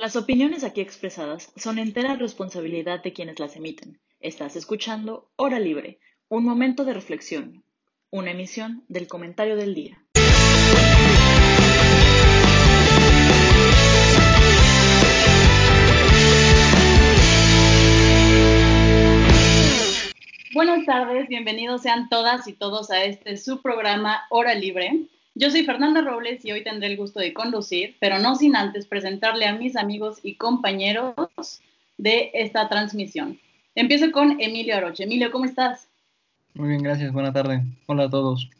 Las opiniones aquí expresadas son entera responsabilidad de quienes las emiten. Estás escuchando Hora Libre, un momento de reflexión, una emisión del comentario del día. Buenas tardes, bienvenidos sean todas y todos a este su programa Hora Libre. Yo soy Fernanda Robles y hoy tendré el gusto de conducir, pero no sin antes presentarle a mis amigos y compañeros de esta transmisión. Empiezo con Emilio Aroche. Emilio, ¿cómo estás? Muy bien, gracias. Buenas tardes. Hola a todos.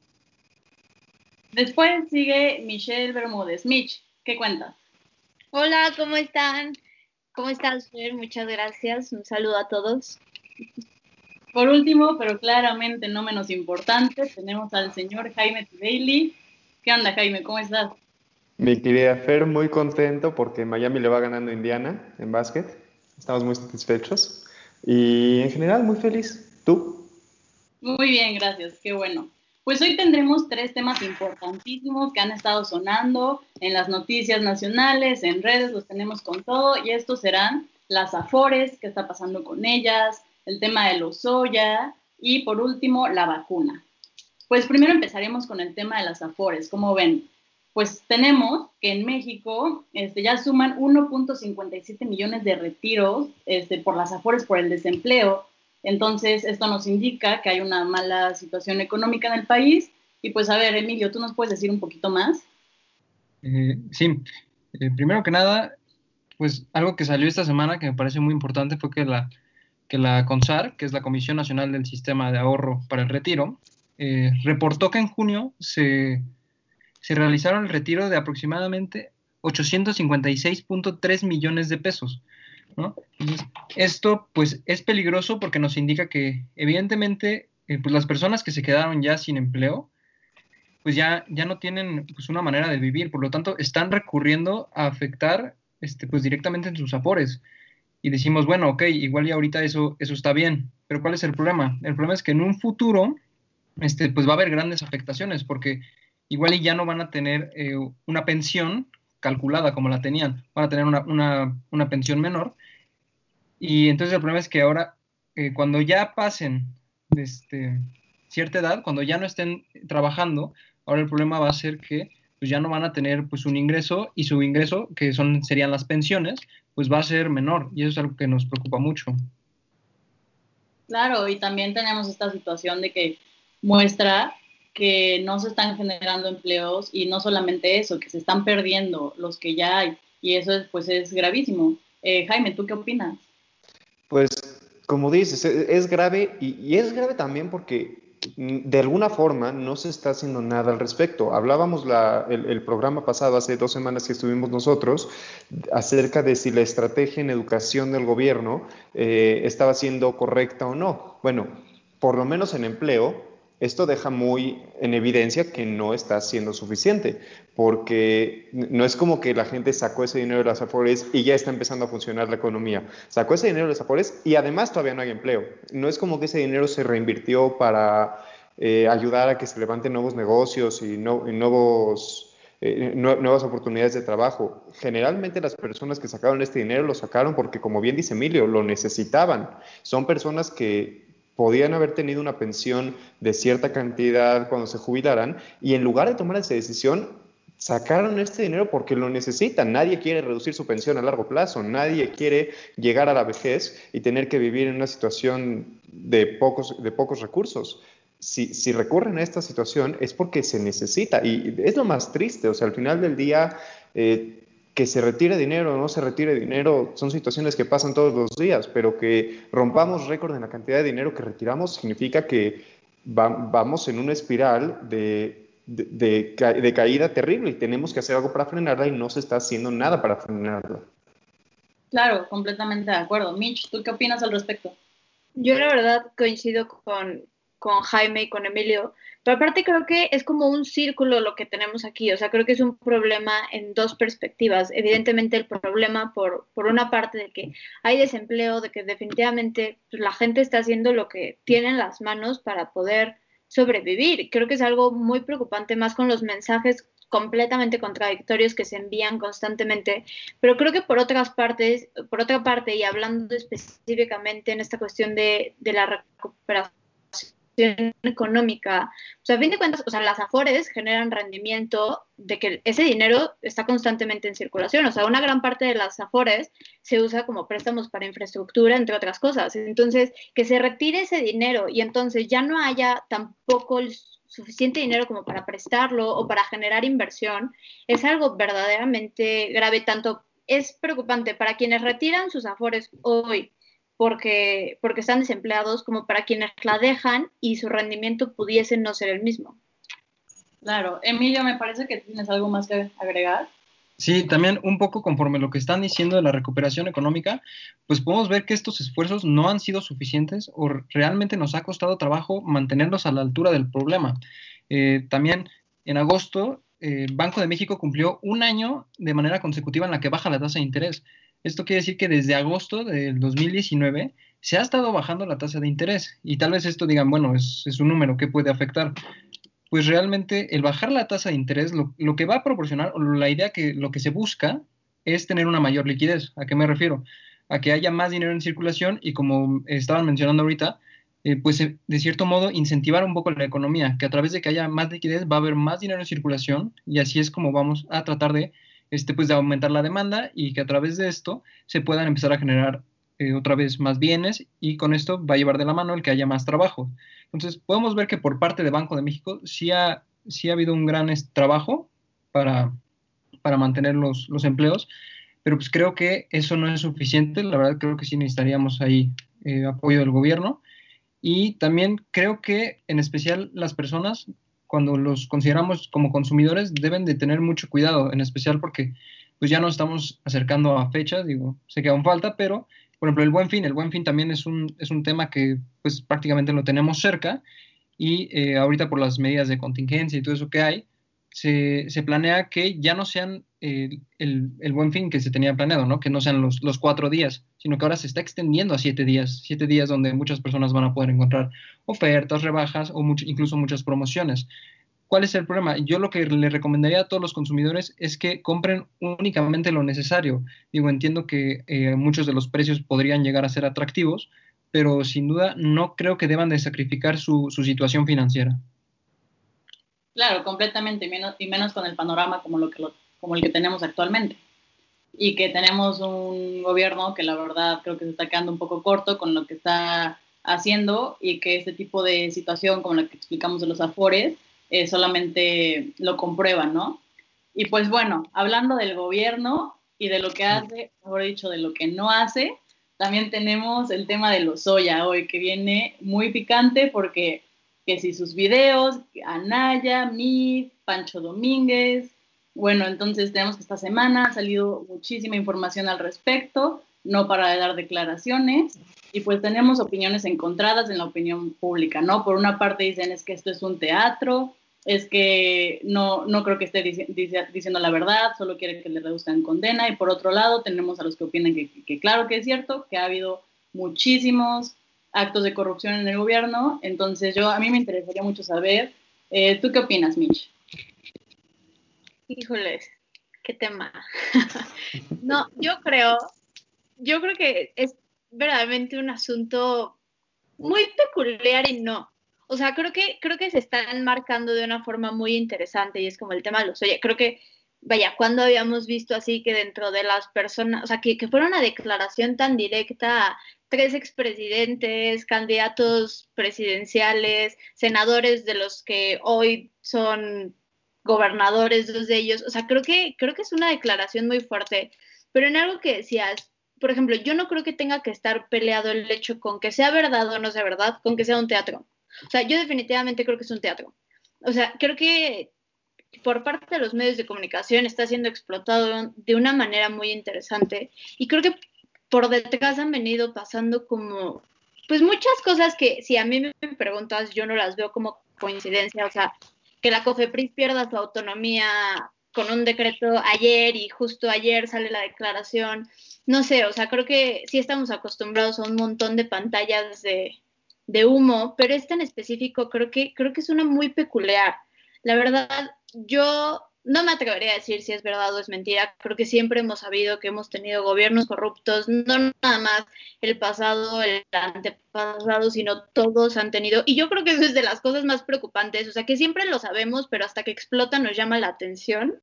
Después sigue Michelle Bermúdez. Mitch, ¿qué cuentas? Hola, ¿cómo están? ¿Cómo estás, Fer? Muchas gracias. Un saludo a todos. Por último, pero claramente no menos importante, tenemos al señor Jaime Bailey. ¿Qué onda, Jaime? ¿Cómo estás? Mi querida Fer, muy contento porque Miami le va ganando a Indiana en básquet. Estamos muy satisfechos. Y en general, muy feliz. ¿Tú? Muy bien, gracias. Qué bueno. Pues hoy tendremos tres temas importantísimos que han estado sonando en las noticias nacionales, en redes, los tenemos con todo. Y estos serán las afores, qué está pasando con ellas, el tema de los soya y por último la vacuna. Pues primero empezaremos con el tema de las afores. ¿Cómo ven? Pues tenemos que en México este, ya suman 1.57 millones de retiros este, por las afores por el desempleo. Entonces, esto nos indica que hay una mala situación económica en el país. Y pues, a ver, Emilio, ¿tú nos puedes decir un poquito más? Eh, sí, eh, primero que nada, pues algo que salió esta semana que me parece muy importante fue que la, que la CONSAR, que es la Comisión Nacional del Sistema de Ahorro para el Retiro, eh, reportó que en junio se, realizaron el retiro de aproximadamente 856.3 millones de pesos. esto pues es peligroso porque nos indica que evidentemente eh, pues las personas que se quedaron ya sin empleo pues ya, ya no tienen pues una manera de vivir, por lo tanto están recurriendo a afectar este, pues directamente en sus afores. Y decimos, bueno, ok, igual y ahorita eso, eso está bien, pero ¿cuál es el problema? El problema es que en un futuro este, pues va a haber grandes afectaciones porque igual y ya no van a tener eh, una pensión calculada como la tenían, van a tener una, pensión menor. Y entonces el problema es que ahora, eh, cuando ya pasen este, cierta edad, cuando ya no estén trabajando, ahora el problema va a ser que pues ya no van a tener pues un ingreso y su ingreso, que son, serían las pensiones, pues va a ser menor y eso es algo que nos preocupa mucho. Claro, y también tenemos esta situación de que muestra que no se están generando empleos y no solamente eso, que se están perdiendo los que ya hay. Y eso es, pues es gravísimo. Eh, Jaime, ¿tú qué opinas? Pues como dices, e, es grave y, es grave también porque de alguna forma no se está haciendo nada al respecto. Hablábamos el, programa pasado, hace dos semanas que estuvimos nosotros, acerca de si la estrategia en educación del gobierno eh, estaba siendo correcta o no. Bueno, por lo menos en empleo, esto deja muy en evidencia que no está siendo suficiente, porque no es como que la gente sacó ese dinero de las Afores y ya está empezando a funcionar la economía. Sacó ese dinero de las Afores y además todavía no hay empleo. No es como que ese dinero se reinvirtió para eh, ayudar a que se levanten nuevos negocios y, nuevos, eh, nuevas oportunidades de trabajo. Generalmente las personas que sacaron este dinero lo sacaron porque, como bien dice Emilio, lo necesitaban. Son personas que podían haber tenido una pensión de cierta cantidad cuando se jubilaran y en lugar de tomar esa decisión, sacaron este dinero porque lo necesitan. Nadie quiere reducir su pensión a largo plazo, nadie quiere llegar a la vejez y tener que vivir en una situación de pocos, de pocos recursos. Si, si, recurren a esta situación es porque se necesita y es lo más triste, o sea, al final del día eh, que se retire dinero o no se retire dinero son situaciones que pasan todos los días, pero que rompamos récord en la cantidad de dinero que retiramos significa que vamos en una espiral de, de, caída terrible y tenemos que hacer algo para frenarla y no se está haciendo nada para frenarla. Claro, completamente de acuerdo. Mitch, ¿tú qué opinas al respecto? Yo la verdad coincido con, con Jaime y con Emilio, pero aparte creo que es como un círculo lo que tenemos aquí, o sea, creo que es un problema en dos perspectivas. Evidentemente el problema por, por una parte de que hay desempleo, de que definitivamente pues, la gente está haciendo lo que tiene en las manos para poder sobrevivir. Creo que es algo muy preocupante más con los mensajes completamente contradictorios que se envían constantemente, pero creo que por otras partes, por otra parte, y hablando específicamente en esta cuestión de, de la recuperación económica. O a fin de cuentas, o sea, las afores generan rendimiento de que ese dinero está constantemente en circulación. O sea, una gran parte de las afores se usa como préstamos para infraestructura, entre otras cosas. Entonces, que se retire ese dinero y entonces ya no haya tampoco el suficiente dinero como para prestarlo o para generar inversión, es algo verdaderamente grave. Tanto es preocupante para quienes retiran sus afores hoy porque, porque están desempleados, como para quienes la dejan y su rendimiento pudiese no ser el mismo. Claro, Emilio, me parece que tienes algo más que agregar. Sí, también un poco conforme lo que están diciendo de la recuperación económica, pues podemos ver que estos esfuerzos no han sido suficientes o realmente nos ha costado trabajo mantenerlos a la altura del problema. Eh, también en agosto, el Banco de México cumplió un año de manera consecutiva en la que baja la tasa de interés. Esto quiere decir que desde agosto del 2019 se ha estado bajando la tasa de interés. Y tal vez esto digan, bueno, es, un número que puede afectar. Pues realmente el bajar la tasa de interés lo, lo, que va a proporcionar, o la idea que lo que se busca es tener una mayor liquidez. ¿A qué me refiero? A que haya más dinero en circulación y como estaban mencionando ahorita, eh, pues eh, de cierto modo incentivar un poco la economía, que a través de que haya más liquidez va a haber más dinero en circulación y así es como vamos a tratar de este, pues de aumentar la demanda y que a través de esto se puedan empezar a generar eh, otra vez más bienes y con esto va a llevar de la mano el que haya más trabajo. Entonces, podemos ver que por parte de Banco de México sí ha, sí ha habido un gran trabajo para, para mantener los, los, empleos, pero pues creo que eso no es suficiente. La verdad creo que sí necesitaríamos ahí eh, apoyo del gobierno. Y también creo que en especial las personas cuando los consideramos como consumidores deben de tener mucho cuidado, en especial porque pues ya nos estamos acercando a fechas, digo, sé que aún falta, pero por ejemplo el buen fin, el buen fin también es un, es un tema que pues prácticamente lo tenemos cerca y eh, ahorita por las medidas de contingencia y todo eso que hay, se, planea que ya no sean el, buen fin que se tenía planeado, ¿no? Que no sean los, los, cuatro días, sino que ahora se está extendiendo a siete días, siete días donde muchas personas van a poder encontrar ofertas, rebajas o incluso muchas promociones. ¿Cuál es el problema? Yo lo que le recomendaría a todos los consumidores es que compren únicamente lo necesario. Digo, entiendo que eh, muchos de los precios podrían llegar a ser atractivos, pero sin duda no creo que deban de sacrificar su situación financiera. Claro, completamente, y menos, y menos con el panorama como, lo que como el que tenemos actualmente. Y que tenemos un gobierno que la verdad creo que se está quedando un poco corto con lo que está haciendo y que este tipo de situación como la que explicamos de los afores eh, solamente lo comprueba, ¿no? Y pues bueno, hablando del gobierno y de lo que hace, mejor dicho, de lo que no hace, también tenemos el tema de los soya hoy, que viene muy picante porque que si sus videos, Anaya, Mid, Pancho Domínguez. Bueno, entonces tenemos que esta semana ha salido muchísima información al respecto, no para dar declaraciones, y pues tenemos opiniones encontradas en la opinión pública, ¿no? Por una parte dicen es que esto es un teatro, es que no, no creo que esté diciendo la verdad, solo quiere que le reduzcan condena, y por otro lado tenemos a los que opinan que claro que es cierto, que ha habido muchísimos actos de corrupción en el gobierno. Entonces, yo a mí me interesaría mucho saber, eh, ¿tú qué opinas, Mitch? Híjoles, qué tema. no, yo creo, yo creo que es verdaderamente un asunto muy peculiar y no. O sea, creo que, creo que se están marcando de una forma muy interesante y es como el tema de los, oye, creo que, vaya, cuando habíamos visto así que dentro de las personas, o sea, que, que fuera una declaración tan directa tres expresidentes, candidatos presidenciales, senadores de los que hoy son gobernadores, dos de ellos. O sea, creo que, creo que es una declaración muy fuerte. Pero en algo que decías, por ejemplo, yo no creo que tenga que estar peleado el hecho con que sea verdad o no sea verdad, con que sea un teatro. O sea, yo definitivamente creo que es un teatro. O sea, creo que por parte de los medios de comunicación está siendo explotado de una manera muy interesante y creo que por detrás han venido pasando como, pues muchas cosas que si a mí me preguntas, yo no las veo como coincidencia, o sea, que la COFEPRIS pierda su autonomía con un decreto ayer y justo ayer sale la declaración, no sé, o sea, creo que sí estamos acostumbrados a un montón de pantallas de, de humo, pero esta en específico creo que, creo que es una muy peculiar. La verdad, yo no me atrevería a decir si es verdad o es mentira. Creo que siempre hemos sabido que hemos tenido gobiernos corruptos, no nada más el pasado, el antepasado, sino todos han tenido. Y yo creo que eso es de las cosas más preocupantes. O sea, que siempre lo sabemos, pero hasta que explota nos llama la atención.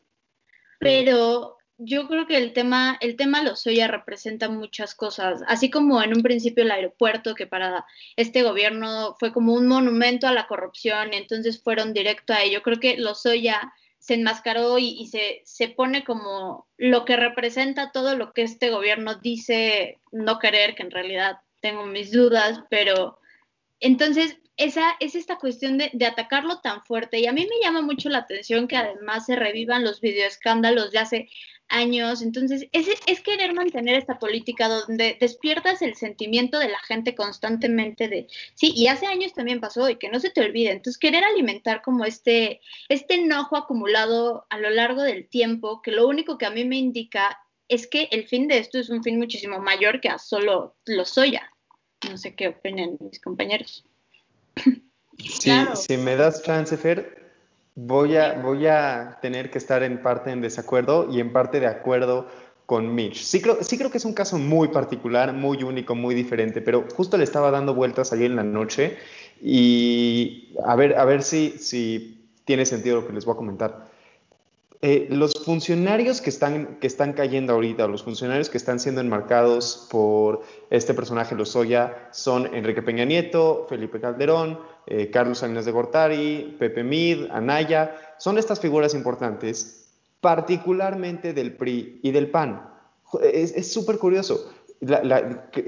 Pero yo creo que el tema, el tema Lozoya representa muchas cosas, así como en un principio el aeropuerto, que para este gobierno fue como un monumento a la corrupción, entonces fueron directo a ello. Creo que Lozoya se enmascaró y, se, se, pone como lo que representa todo lo que este gobierno dice no querer, que en realidad tengo mis dudas, pero entonces esa es esta cuestión de, de, atacarlo tan fuerte y a mí me llama mucho la atención que además se revivan los videoescándalos de hace años. Entonces, es, es querer mantener esta política donde despiertas el sentimiento de la gente constantemente de, sí, y hace años también pasó y que no se te olvide. Entonces, querer alimentar como este, este enojo acumulado a lo largo del tiempo, que lo único que a mí me indica es que el fin de esto es un fin muchísimo mayor que a solo lo soya. No sé qué opinan mis compañeros. Sí, si me das chance, Fer, voy a, voy a tener que estar en parte en desacuerdo y en parte de acuerdo con Mitch. Sí creo, sí creo que es un caso muy particular, muy único, muy diferente, pero justo le estaba dando vueltas ayer en la noche y a ver, a ver si, si tiene sentido lo que les voy a comentar. Eh, los funcionarios que están, que están cayendo ahorita, los funcionarios que están siendo enmarcados por este personaje Lozoya, son Enrique Peña Nieto, Felipe Calderón, eh, Carlos Salinas de Gortari, Pepe Mid, Anaya. Son estas figuras importantes, particularmente del PRI y del PAN. Es súper curioso.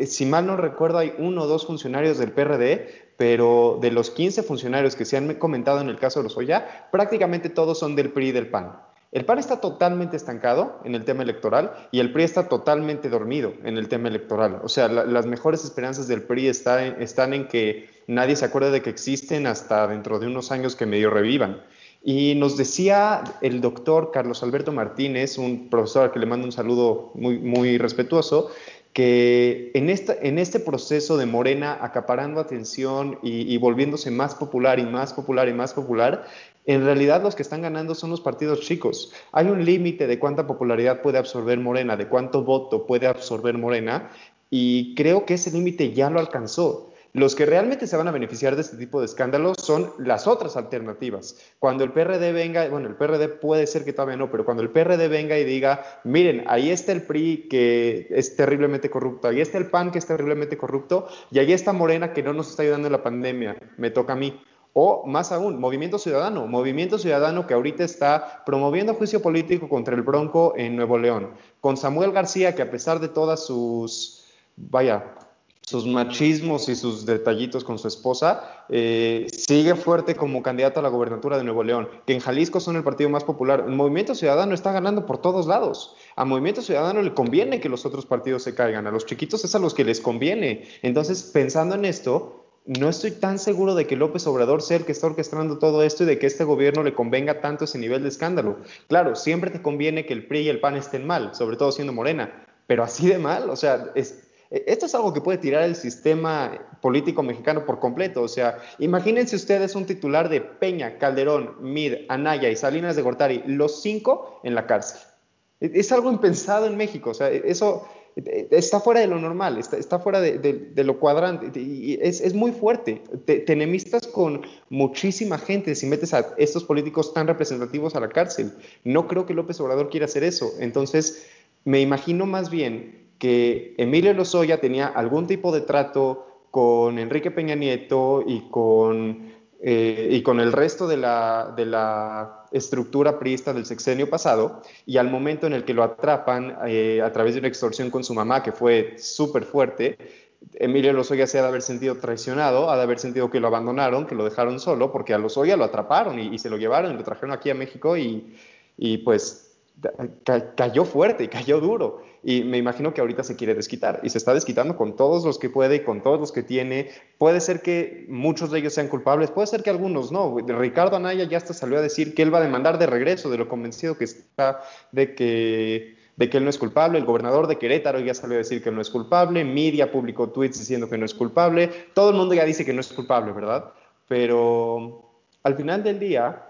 si mal no recuerdo, hay uno o dos funcionarios del PRD, pero de los 15 funcionarios que se han comentado en el caso de Lozoya, prácticamente todos son del PRI y del PAN. El PAN está totalmente estancado en el tema electoral y el PRI está totalmente dormido en el tema electoral. O sea, las mejores esperanzas del PRI están en que nadie se acuerde de que existen hasta dentro de unos años que medio revivan. Y nos decía el doctor Carlos Alberto Martínez, un profesor al que le mando un saludo muy, muy respetuoso, que en, esta, en este proceso de Morena acaparando atención y, y, volviéndose más popular y más popular y más popular, en realidad los que están ganando son los partidos chicos. Hay un límite de cuánta popularidad puede absorber Morena, de cuánto voto puede absorber Morena, y creo que ese límite ya lo alcanzó. Los que realmente se van a beneficiar de este tipo de escándalos son las otras alternativas. Cuando el PRD venga, bueno, el PRD puede ser que todavía no, pero cuando el PRD venga y diga, miren, ahí está el PRI que es terriblemente corrupto, ahí está el PAN que es terriblemente corrupto, y ahí está Morena que no nos está ayudando en la pandemia, me toca a mí. O más aún, Movimiento Ciudadano, Movimiento Ciudadano que ahorita está promoviendo juicio político contra el Bronco en Nuevo León, con Samuel García que a pesar de todas sus, vaya, sus machismos y sus detallitos con su esposa, eh, sigue fuerte como candidato a la gobernatura de Nuevo León, que en Jalisco son el partido más popular. El Movimiento Ciudadano está ganando por todos lados. A Movimiento Ciudadano le conviene que los otros partidos se caigan, a los chiquitos es a los que les conviene. Entonces, pensando en esto, no estoy tan seguro de que López Obrador sea el que está orquestando todo esto y de que este gobierno le convenga tanto ese nivel de escándalo. Claro, siempre te conviene que el PRI y el PAN estén mal, sobre todo siendo Morena, pero así de mal, o sea, esto es algo que puede tirar el sistema político mexicano por completo. O sea, imagínense ustedes un titular de Peña, Calderón, Mid, Anaya y Salinas de Gortari, los cinco en la cárcel. Es algo impensado en México. O sea, eso está fuera de lo normal, está, fuera de, lo cuadrante y es, muy fuerte. Te, enemistas con muchísima gente si metes a estos políticos tan representativos a la cárcel. No creo que López Obrador quiera hacer eso. Entonces, me imagino más bien que Emilio Lozoya tenía algún tipo de trato con Enrique Peña Nieto y con eh, y con el resto de la, de la, estructura priista del sexenio pasado, y al momento en el que lo atrapan eh, a través de una extorsión con su mamá, que fue súper fuerte, Emilio Lozoya se ha de haber sentido traicionado, ha de haber sentido que lo abandonaron, que lo dejaron solo, porque a Lozoya lo atraparon y, se lo llevaron y lo trajeron aquí a México y, y pues cayó fuerte y cayó duro. Y me imagino que ahorita se quiere desquitar y se está desquitando con todos los que puede, con todos los que tiene. Puede ser que muchos de ellos sean culpables, puede ser que algunos no. Ricardo Anaya ya hasta salió a decir que él va a demandar de regreso de lo convencido que está de que, de que él no es culpable. El gobernador de Querétaro ya salió a decir que no es culpable. Media publicó tweets diciendo que no es culpable. Todo el mundo ya dice que no es culpable, ¿verdad? Pero al final del día,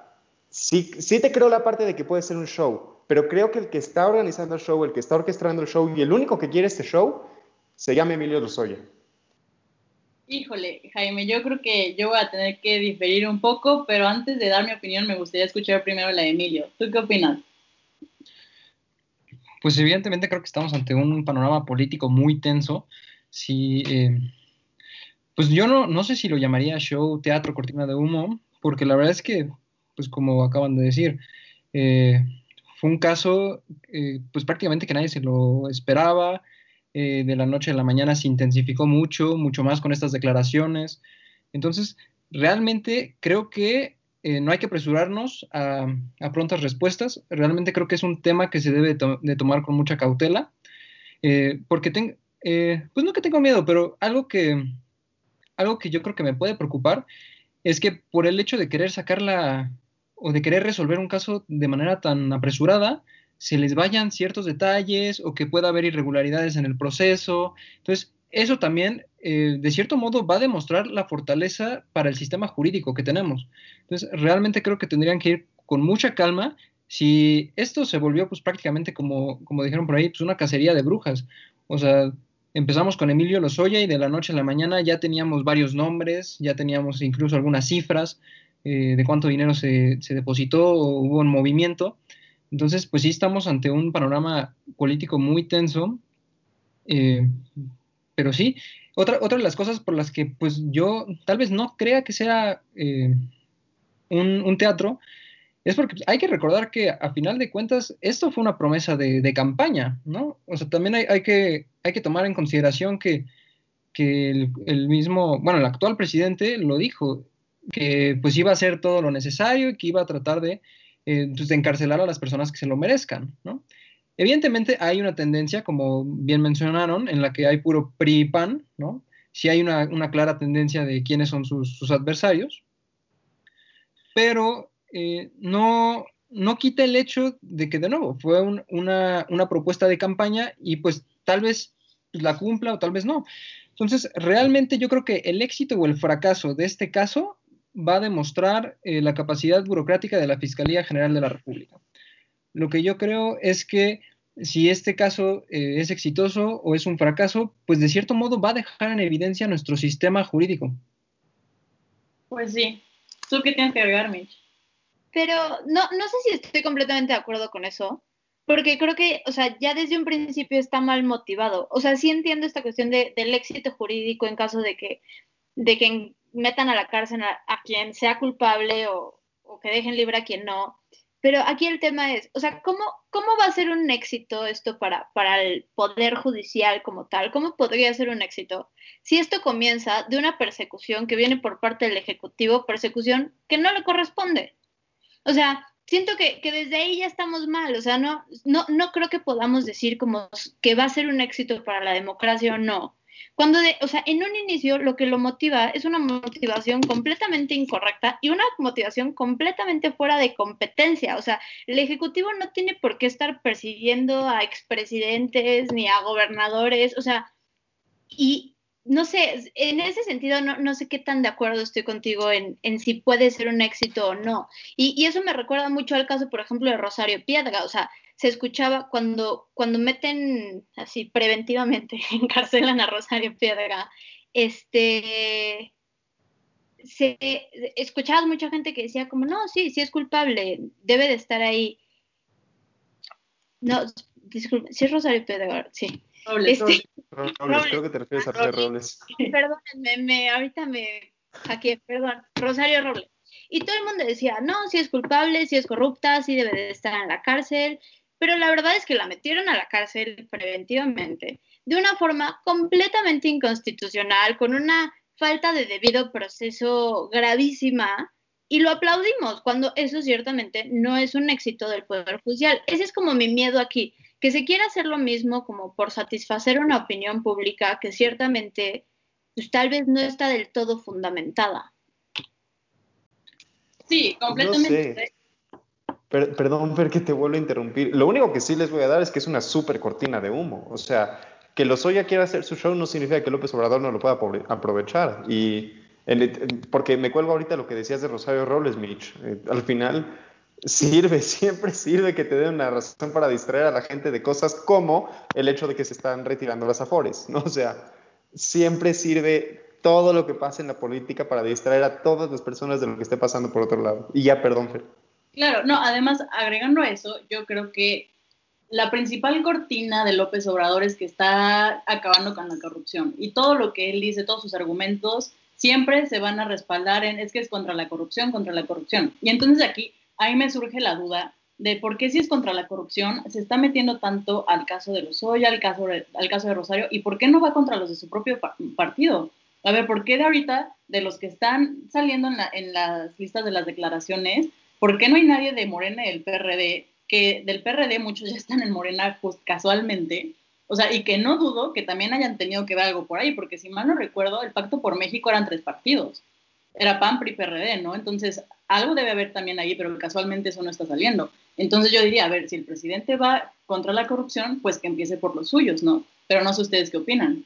sí, sí te creo la parte de que puede ser un show, pero creo que el que está organizando el show, el que está orquestando el show y el único que quiere este show se llama Emilio Lozoya. Híjole, Jaime, yo creo que yo voy a tener que diferir un poco, pero antes de dar mi opinión me gustaría escuchar primero la de Emilio. ¿Tú qué opinas? Pues evidentemente creo que estamos ante un panorama político muy tenso. Si, eh, pues yo no, no sé si lo llamaría show, teatro, cortina de humo, porque la verdad es que, pues como acaban de decir, eh, fue un caso, eh, pues prácticamente que nadie se lo esperaba. de la noche a la mañana se intensificó mucho, mucho más con estas declaraciones. Entonces, realmente creo que eh, no hay que apresurarnos a, prontas respuestas. Realmente creo que es un tema que se debe de tomar con mucha cautela, eh, porque tengo, eh, pues no que tengo miedo, pero algo que, algo que yo creo que me puede preocupar es que por el hecho de querer sacarla o de querer resolver un caso de manera tan apresurada, se les vayan ciertos detalles o que pueda haber irregularidades en el proceso. Entonces, eso también, eh, de cierto modo, va a demostrar la fortaleza para el sistema jurídico que tenemos. Entonces, realmente creo que tendrían que ir con mucha calma. Si esto se volvió, pues prácticamente como, como dijeron por ahí, pues una cacería de brujas. O sea, empezamos con Emilio Lozoya y de la noche a la mañana ya teníamos varios nombres, ya teníamos incluso algunas cifras eh, de cuánto dinero se, se depositó o hubo un movimiento. Entonces, pues sí estamos ante un panorama político muy tenso. Eh, pero sí, otra, otra de las cosas por las que pues yo tal vez no crea que sea eh, un, teatro es porque hay que recordar que a final de cuentas esto fue una promesa de, campaña, ¿no? O sea, también hay, que, hay que tomar en consideración que, el, mismo, bueno, el actual presidente lo dijo, que pues iba a hacer todo lo necesario y que iba a tratar de, eh, pues, encarcelar a las personas que se lo merezcan, ¿no? Evidentemente hay una tendencia, como bien mencionaron, en la que hay puro PRI y PAN, ¿no? Sí hay una, clara tendencia de quiénes son sus, adversarios, pero eh, no, no quita el hecho de que, de nuevo, fue una, una, propuesta de campaña y pues tal vez la cumpla o tal vez no. Entonces, realmente yo creo que el éxito o el fracaso de este caso va a demostrar eh, la capacidad burocrática de la Fiscalía General de la República. Lo que yo creo es que si este caso eh, es exitoso o es un fracaso, pues de cierto modo va a dejar en evidencia nuestro sistema jurídico. Pues sí. ¿Tú qué tienes que agregar, Mitch? Pero no, no sé si estoy completamente de acuerdo con eso, porque creo que, o sea, ya desde un principio está mal motivado. O sea, sí entiendo esta cuestión de, del éxito jurídico en caso de que, de que metan a la cárcel a, quien sea culpable o, o que dejen libre a quien no. Pero aquí el tema es, o sea, ¿cómo, cómo va a ser un éxito esto para, para el Poder Judicial como tal? ¿Cómo podría ser un éxito si esto comienza de una persecución que viene por parte del Ejecutivo, persecución que no le corresponde? O sea, siento que, que desde ahí ya estamos mal, o sea, no, no, no creo que podamos decir como que va a ser un éxito para la democracia o no. Cuando, de, o sea, en un inicio lo que lo motiva es una motivación completamente incorrecta y una motivación completamente fuera de competencia. O sea, el Ejecutivo no tiene por qué estar persiguiendo a expresidentes ni a gobernadores. O sea, y no sé, en ese sentido no, no sé qué tan de acuerdo estoy contigo en, en si puede ser un éxito o no. Y, y, eso me recuerda mucho al caso, por ejemplo, de Rosario Piedra. O sea, se escuchaba cuando, cuando meten así preventivamente, encarcelan a Rosario Piedra, este, se escuchaba mucha gente que decía como, no, sí, sí es culpable, debe de estar ahí. No, disculpe, sí es Rosario Piedra, sí. Robles, este, Robles, creo que te refieres a Robles. Robles. Perdónenme, me, ahorita me hackeé, perdón, Rosario Robles. Y todo el mundo decía, no, sí es culpable, sí es corrupta, sí debe de estar en la cárcel, pero la verdad es que la metieron a la cárcel preventivamente de una forma completamente inconstitucional, con una falta de debido proceso gravísima, y lo aplaudimos cuando eso ciertamente no es un éxito del Poder Judicial. Ese es como mi miedo aquí, que se quiera hacer lo mismo como por satisfacer una opinión pública que ciertamente pues, tal vez no está del todo fundamentada. Sí, completamente perdón, Fer, que te vuelvo a interrumpir. Lo único que sí les voy a dar es que es una súper cortina de humo. O sea, que Lozoya quiera hacer su show no significa que López Obrador no lo pueda aprovechar. Y porque me cuelgo ahorita lo que decías de Rosario Robles, Mitch. Eh, al final, Sirve, siempre sirve que te den una razón para distraer a la gente de cosas como el hecho de que se están retirando las afores, ¿no? O sea, siempre sirve todo lo que pasa en la política para distraer a todas las personas de lo que esté pasando por otro lado. Y ya, perdón, Fer. Claro, no, además, agregando a eso, yo creo que la principal cortina de López Obrador es que está acabando con la corrupción y todo lo que él dice, todos sus argumentos, siempre se van a respaldar en es que es contra la corrupción, contra la corrupción. Y entonces aquí, ahí me surge la duda de por qué si es contra la corrupción se está metiendo tanto al caso de Lozoya, al caso de, al caso de Rosario, y por qué no va contra los de su propio partido. A ver, ¿por qué de ahorita, de los que están saliendo en, en las listas de las declaraciones, ¿por qué no hay nadie de Morena y del PRD que del PRD muchos ya están en Morena pues, casualmente, o sea, y que no dudo que también hayan tenido que ver algo por ahí, porque si mal no recuerdo, el Pacto por México eran tres partidos, era PAN, PRI, PRD, ¿no? Entonces, algo debe haber también ahí, pero casualmente eso no está saliendo. Entonces yo diría, a ver, si el presidente va contra la corrupción, pues que empiece por los suyos, ¿no? Pero no sé ustedes qué opinan.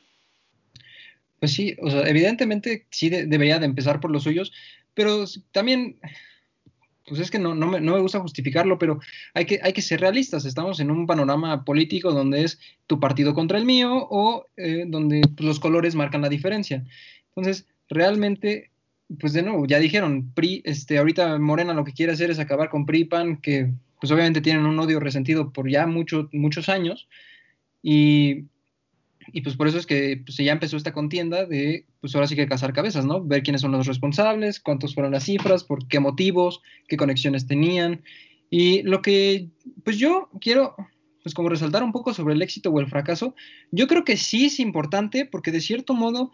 Pues sí, o sea, evidentemente sí debería de empezar por los suyos, pero también pues es que no, no, me, gusta justificarlo, pero hay que, hay que ser realistas. Estamos en un panorama político donde es tu partido contra el mío o eh, donde pues, los colores marcan la diferencia. Entonces, realmente, pues de nuevo, ya dijeron, PRI, este, ahorita Morena lo que quiere hacer es acabar con PRI PAN, que pues obviamente tienen un odio resentido por ya muchos muchos años. Y y pues por eso es que pues, ya empezó esta contienda de, pues ahora sí que cazar cabezas, ¿no? Ver quiénes son los responsables, cuántos fueron las cifras, por qué motivos, qué conexiones tenían. Y lo que, pues yo quiero, pues como resaltar un poco sobre el éxito o el fracaso, yo creo que sí es importante porque de cierto modo,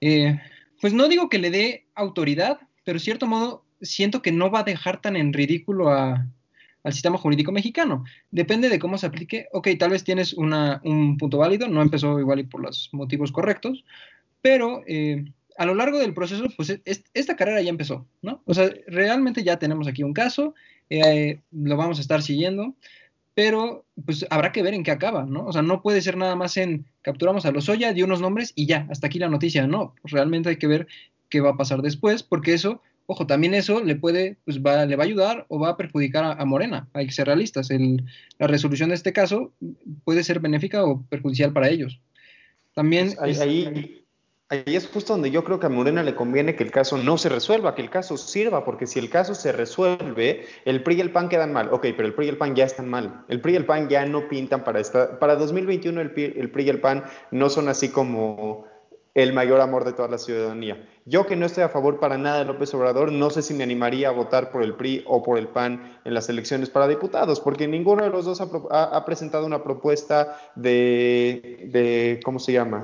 eh, pues no digo que le dé autoridad, pero cierto modo siento que no va a dejar tan en ridículo al sistema jurídico mexicano. Depende de cómo se aplique. Ok, tal vez tienes un punto válido, no empezó igual y por los motivos correctos, pero eh, a lo largo del proceso, pues esta carrera ya empezó, ¿no? O sea, realmente ya tenemos aquí un caso, eh, lo vamos a estar siguiendo, pero pues habrá que ver en qué acaba, ¿no? O sea, no puede ser nada más en capturamos a los Oya, dio unos nombres y ya, hasta aquí la noticia, no, realmente hay que ver qué va a pasar después, porque eso Ojo, también eso le puede, pues va, le va a ayudar o va a perjudicar a, Morena. Hay que ser realistas. la resolución de este caso puede ser benéfica o perjudicial para ellos. También. Pues ahí, ahí, es justo donde yo creo que a Morena le conviene que el caso no se resuelva, que el caso sirva, porque si el caso se resuelve, el PRI y el PAN quedan mal. Ok, pero el PRI y el PAN ya están mal. El PRI y el PAN ya no pintan para esta. Para 2021, el el PRI y el PAN no son así como el mayor amor de toda la ciudadanía. Yo que no estoy a favor para nada de López Obrador, no sé si me animaría a votar por el PRI o por el PAN en las elecciones para diputados, porque ninguno de los dos ha, presentado una propuesta de, ¿cómo se llama?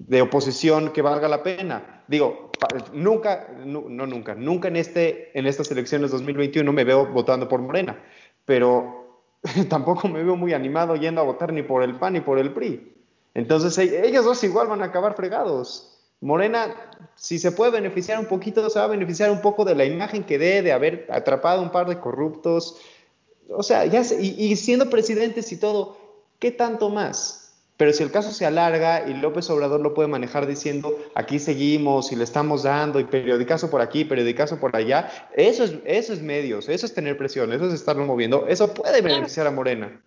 De oposición que valga la pena. Digo, nunca, no, nunca, nunca en, este, en estas elecciones 2021 me veo votando por Morena, pero tampoco me veo muy animado yendo a votar ni por el PAN ni por el PRI. Entonces e-, ellos dos igual van a acabar fregados. Morena, si se puede beneficiar un poquito, se va a beneficiar un poco de la imagen que dé de haber atrapado un par de corruptos. O sea, ya y, siendo presidentes y todo, ¿qué tanto más? Pero si el caso se alarga y López Obrador lo puede manejar diciendo aquí seguimos y le estamos dando y periodicazo por aquí, periodicazo por allá, eso es, eso es medios, eso es tener presión, eso es estarlo moviendo, eso puede beneficiar a Morena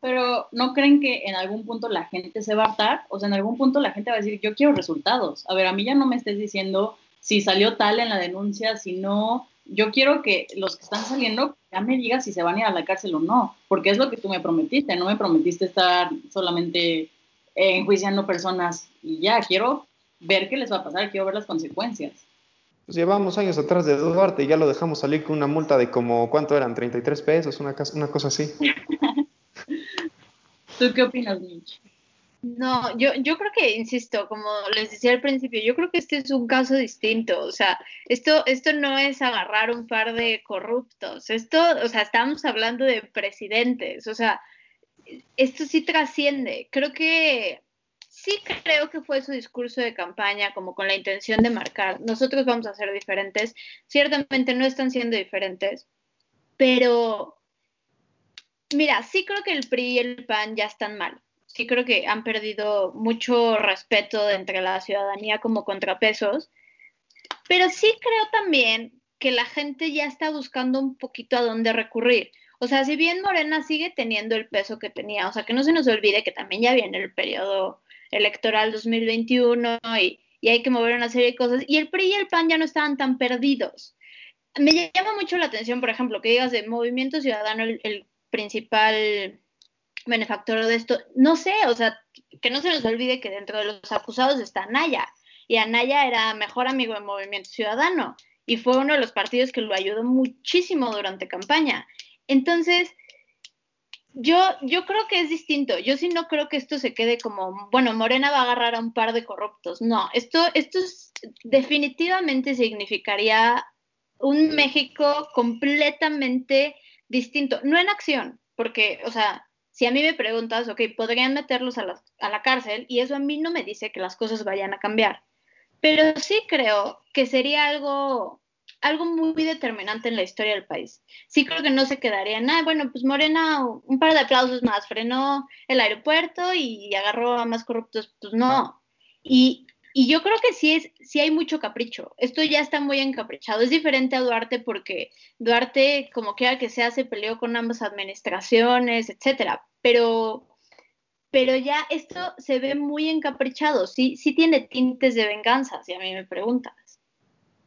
pero ¿no creen que en algún punto la gente se va a hartar? O sea, en algún punto la gente va a decir, yo quiero resultados. A ver, a mí ya no me estés diciendo si salió tal en la denuncia, si no. Yo quiero que los que están saliendo ya me digas si se van a ir a la cárcel o no, porque es lo que tú me prometiste, no me prometiste estar solamente enjuiciando personas y ya, quiero ver qué les va a pasar, quiero ver las consecuencias. Pues llevamos años atrás de Duarte y ya lo dejamos salir con una multa de como, ¿cuánto eran? 33 pesos, una, una cosa así. ¿Tú qué opinas, Mitch? No, yo, yo creo que, insisto, como les decía al principio, yo creo que este es un caso distinto. O sea, esto, esto no es agarrar un par de corruptos. Esto, o sea, estamos hablando de presidentes. O sea, esto sí trasciende. Creo que sí creo que fue su discurso de campaña como con la intención de marcar, nosotros vamos a ser diferentes. Ciertamente no están siendo diferentes, pero Mira, sí creo que el PRI y el PAN ya están mal. Sí creo que han perdido mucho respeto entre la ciudadanía como contrapesos. Pero sí creo también que la gente ya está buscando un poquito a dónde recurrir. O sea, si bien Morena sigue teniendo el peso que tenía, o sea, que no se nos olvide que también ya viene el periodo electoral 2021 y, y hay que mover una serie de cosas, y el PRI y el PAN ya no estaban tan perdidos. Me llama mucho la atención, por ejemplo, que digas de Movimiento Ciudadano el, principal benefactor de esto. No sé, o sea, que no se nos olvide que dentro de los acusados está Anaya, y Anaya era mejor amigo de Movimiento Ciudadano, y fue uno de los partidos que lo ayudó muchísimo durante campaña. Entonces, yo, yo creo que es distinto. Yo sí no creo que esto se quede como, bueno, Morena va a agarrar a un par de corruptos. No, esto, esto definitivamente significaría un México completamente distinto. No en acción, porque, o sea, si a mí me preguntas, ok, podrían meterlos a la, a la cárcel y eso a mí no me dice que las cosas vayan a cambiar. Pero sí creo que sería algo algo muy determinante en la historia del país. Sí creo que no se quedaría en, ah, bueno, pues Morena, un par de aplausos más, frenó el aeropuerto y agarró a más corruptos, pues no. Y, y yo creo que sí, es, sí hay mucho capricho. Esto ya está muy encaprichado. Es diferente a Duarte porque Duarte, como quiera que sea, se peleó con ambas administraciones, etcétera. Pero, pero ya esto se ve muy encaprichado. Sí, sí tiene tintes de venganza, si a mí me preguntas.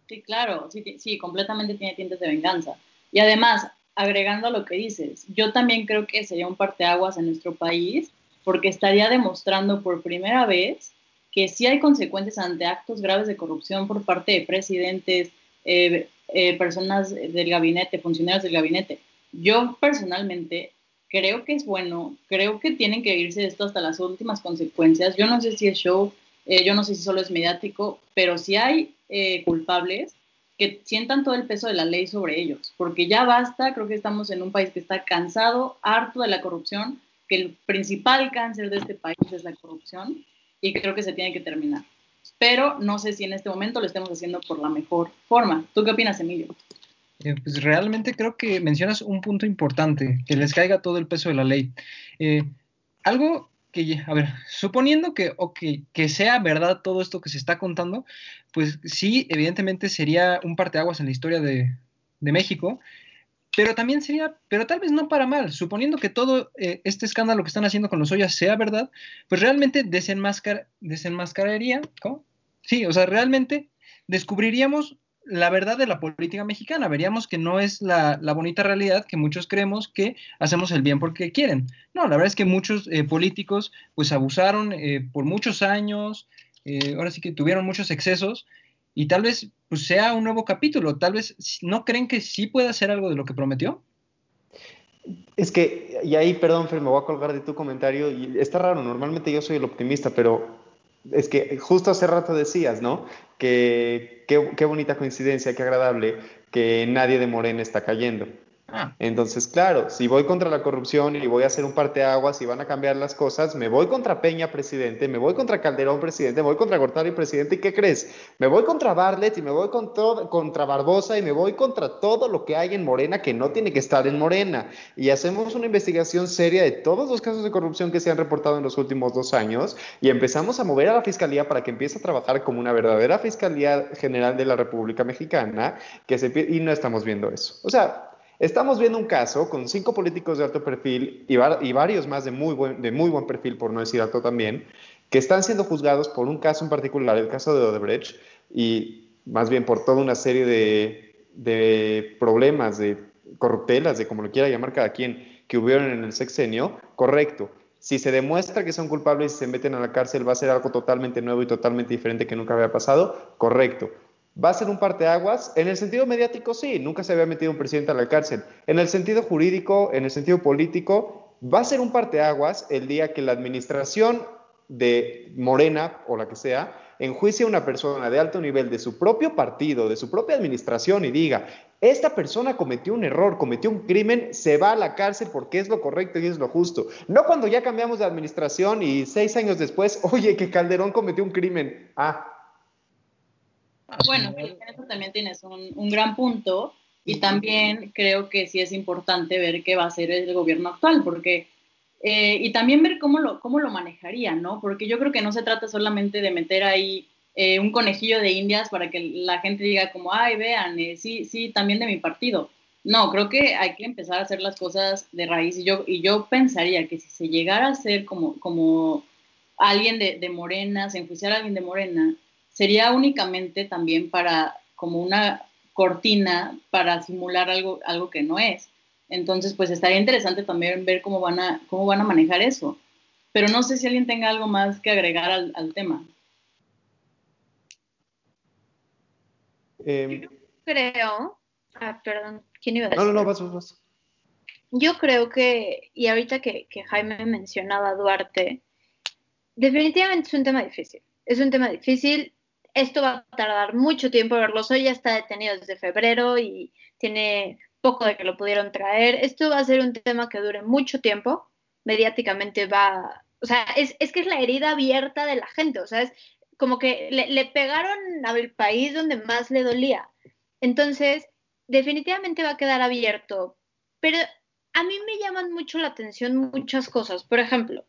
Sí, claro, sí, sí, completamente tiene tintes de venganza. Y además, agregando a lo que dices, yo también creo que sería un parteaguas en nuestro país porque estaría demostrando por primera vez que sí hay consecuencias ante actos graves de corrupción por parte de presidentes, eh, eh, personas del gabinete, funcionarios del gabinete. Yo personalmente creo que es bueno, creo que tienen que irse esto hasta las últimas consecuencias. Yo no sé si es show, eh, yo no sé si solo es mediático, pero si hay culpables que sientan todo el peso de la ley sobre ellos, porque ya basta, creo que estamos en un país que está cansado, harto de la corrupción, que el principal cáncer de este país es la corrupción y creo que se tiene que terminar. Pero no sé si en este momento lo estemos haciendo por la mejor forma. ¿Tú qué opinas, Emilio? Eh, pues realmente creo que mencionas un punto importante, que les caiga todo el peso de la ley. Eh, algo que, a ver, suponiendo que, que sea verdad todo esto que se está contando, pues sí, evidentemente sería un parteaguas en la historia de, México, pero también sería, pero tal vez no para mal, suponiendo que todo eh, este escándalo que están haciendo con los ollas sea verdad, pues realmente desenmascar, desenmascararía, ¿cómo? Sí, o sea, realmente descubriríamos la verdad de la política mexicana. Veríamos que no es la, bonita realidad que muchos creemos que hacemos el bien porque quieren. No, la verdad es que muchos eh, políticos pues abusaron eh, por muchos años, eh, ahora sí que tuvieron muchos excesos y tal vez pues, sea un nuevo capítulo. Tal vez no creen que sí pueda hacer algo de lo que prometió. Es que, y ahí, perdón, Fer, me voy a colgar de tu comentario, y está raro, normalmente yo soy el optimista, pero es que justo hace rato decías, ¿no? Que qué bonita coincidencia, qué agradable que nadie de Morena está cayendo. Ah. Entonces, claro, si voy contra la corrupción y voy a hacer un parteaguas y van a cambiar las cosas, me voy contra Peña, presidente, me voy contra Calderón, presidente, me voy contra Gortari, presidente, ¿y qué crees? Me voy contra Barlet y me voy contra Barbosa y me voy contra todo lo que hay en Morena que no tiene que estar en Morena. Y hacemos una investigación seria de todos los casos de corrupción que se han reportado en los últimos dos años y empezamos a mover a la Fiscalía para que empiece a trabajar como una verdadera Fiscalía General de la República Mexicana, que se, y no estamos viendo eso. O sea, Estamos viendo un caso con cinco políticos de alto perfil y, varios más de muy, buen, de muy buen perfil, por no decir alto también, que están siendo juzgados por un caso en particular, el caso de Odebrecht, y más bien por toda una serie de, problemas, de corruptelas, de como lo quiera llamar cada quien, que hubieron en el sexenio, correcto. Si se demuestra que son culpables y se meten a la cárcel, va a ser algo totalmente nuevo y totalmente diferente que nunca había pasado, correcto. ¿Va a ser un parteaguas? En el sentido mediático, sí, nunca se había metido un presidente a la cárcel. En el sentido jurídico, en el sentido político, va a ser un parteaguas el día que la administración de Morena o la que sea enjuicie a una persona de alto nivel de su propio partido, de su propia administración y diga, esta persona cometió un error, cometió un crimen, se va a la cárcel porque es lo correcto y es lo justo. No cuando ya cambiamos de administración y seis años después, oye, que Calderón cometió un crimen. Ah, bueno, en eso también tienes un, gran punto y también creo que sí es importante ver qué va a hacer el gobierno actual, porque eh, y también ver cómo lo, cómo lo manejaría, ¿no? Porque yo creo que no se trata solamente de meter ahí eh, un conejillo de indias para que la gente diga como, ay, vean, eh, sí, sí, también de mi partido. No, creo que hay que empezar a hacer las cosas de raíz y yo, y yo pensaría que si se llegara a ser como, como alguien de, de Morena, se enjuiciar a alguien de Morena, sería únicamente también para como una cortina para simular algo, algo que no es. Entonces, pues estaría interesante también ver cómo van a, cómo van a manejar eso. Pero no sé si alguien tenga algo más que agregar al, tema. Eh, creo, ah, perdón, ¿quién iba a decir? No, no, no, vas, vas. Yo creo que, y ahorita que, que Jaime mencionaba a Duarte, definitivamente es un tema difícil. Es un tema difícil. Esto va a tardar mucho tiempo verlo. Hoy ya está detenido desde febrero y tiene poco de que lo pudieron traer. Esto va a ser un tema que dure mucho tiempo. Mediáticamente va, o sea, es, es que es la herida abierta de la gente. O sea, es como que le, le pegaron al país donde más le dolía. Entonces, definitivamente va a quedar abierto. Pero a mí me llaman mucho la atención muchas cosas. Por ejemplo,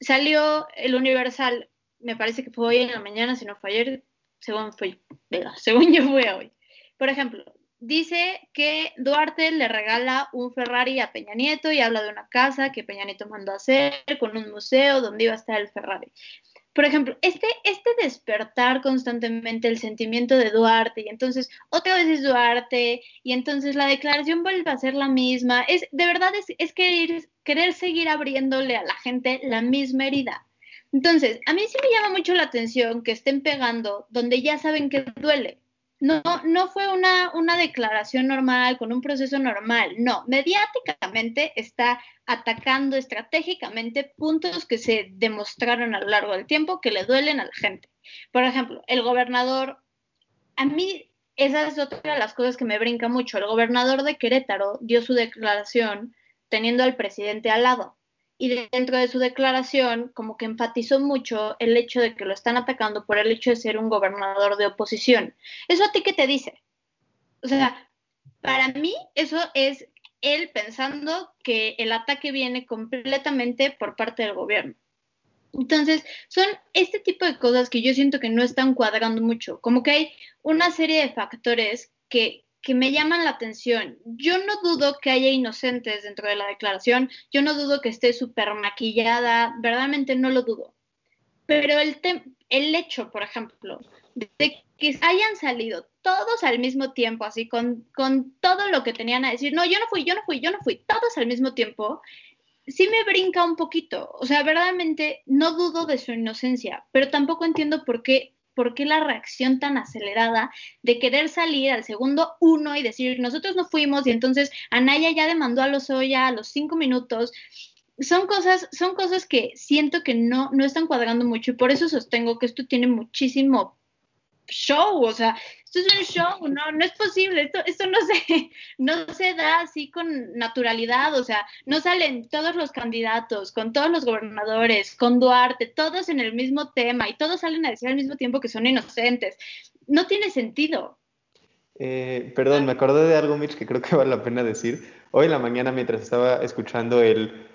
salió el Universal, me parece que fue hoy en la mañana, si no fue ayer, según fui, según yo fui hoy. Por ejemplo, dice que Duarte le regala un Ferrari a Peña Nieto y habla de una casa que Peña Nieto mandó a hacer con un museo donde iba a estar el Ferrari por ejemplo, este, este despertar constantemente el sentimiento de Duarte y entonces otra vez es Duarte y entonces la declaración vuelve a ser la misma, es de verdad es, es querer, querer seguir abriéndole a la gente la misma herida. Entonces, a mí sí me llama mucho la atención que estén pegando donde ya saben que duele. No, no fue una, una declaración normal, con un proceso normal, no, mediáticamente está atacando estratégicamente puntos que se demostraron a lo largo del tiempo que le duelen a la gente. Por ejemplo, el gobernador, a mí esa es otra de las cosas que me brinca mucho, el gobernador de Querétaro dio su declaración teniendo al presidente al lado y dentro de su declaración como que enfatizó mucho el hecho de que lo están atacando por el hecho de ser un gobernador de oposición. ¿Eso a ti qué te dice? O sea, para mí eso es él pensando que el ataque viene completamente por parte del gobierno. Entonces, son este tipo de cosas que yo siento que no están cuadrando mucho, como que hay una serie de factores que, que me llaman la atención. Yo no dudo que haya inocentes dentro de la declaración, yo no dudo que esté súper maquillada, verdaderamente no lo dudo. Pero el, el hecho, por ejemplo, de que hayan salido todos al mismo tiempo, así con, con todo lo que tenían a decir, no, yo no fui, yo no fui, yo no fui, todos al mismo tiempo, sí me brinca un poquito. O sea, verdaderamente no dudo de su inocencia, pero tampoco entiendo por qué por qué la reacción tan acelerada de querer salir al segundo uno y decir, nosotros no fuimos y entonces Anaya ya demandó a los Oya a los cinco minutos. Son cosas, son cosas que siento que no, no están cuadrando mucho y por eso sostengo que esto tiene muchísimo show, o sea, esto es un show, no, no es posible, esto, esto no se, no se da así con naturalidad, o sea, no salen todos los candidatos, con todos los gobernadores, con Duarte, todos en el mismo tema y todos salen a decir al mismo tiempo que son inocentes. No tiene sentido. Eh, perdón, me acordé de algo, Mitch, que creo que vale la pena decir. Hoy en la mañana, mientras estaba escuchando el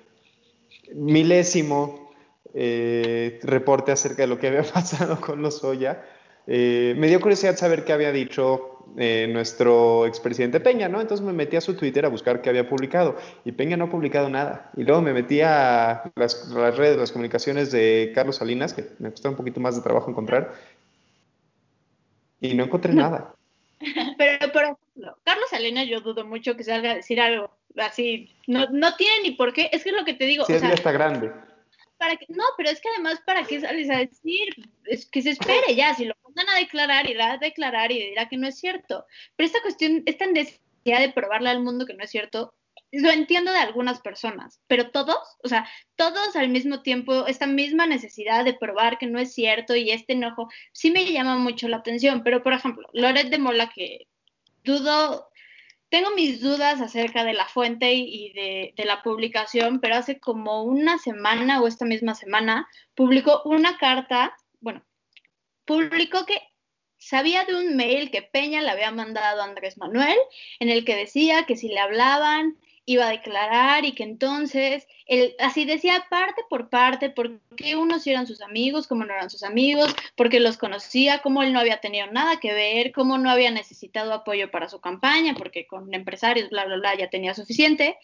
milésimo eh, reporte acerca de lo que había pasado con los Oya, eh, me dio curiosidad saber qué había dicho eh, nuestro expresidente Peña, ¿no? Entonces me metí a su Twitter a buscar qué había publicado y Peña no ha publicado nada. Y luego me metí a las, redes, las comunicaciones de Carlos Salinas, que me costó un poquito más de trabajo encontrar, y no encontré nada. Pero, por ejemplo, Carlos Salinas yo dudo mucho que salga a decir algo así. No, no tiene ni por qué, es que es lo que te digo. Sí, o sea, está grande no, pero es que además, ¿para qué sales a decir? Es que se espere ya, si lo mandan a declarar, irá a declarar y dirá que no es cierto. Pero esta cuestión, esta necesidad de probarle al mundo que no es cierto, lo entiendo de algunas personas, pero todos, o sea, todos al mismo tiempo, esta misma necesidad de probar que no es cierto y este enojo, sí me llama mucho la atención, pero por ejemplo, Loret de Mola, que dudo tengo mis dudas acerca de la fuente y de, la publicación, pero hace como una semana o esta misma semana publicó una carta, publicó que sabía de un mail que Peña le había mandado a Andrés Manuel en el que decía que si le hablaban iba a declarar y que entonces, él así decía parte por parte, por qué unos eran sus amigos, cómo no eran sus amigos, porque los conocía, cómo él no había tenido nada que ver, cómo no había necesitado apoyo para su campaña, porque con empresarios, bla, bla, bla, ya tenía suficiente.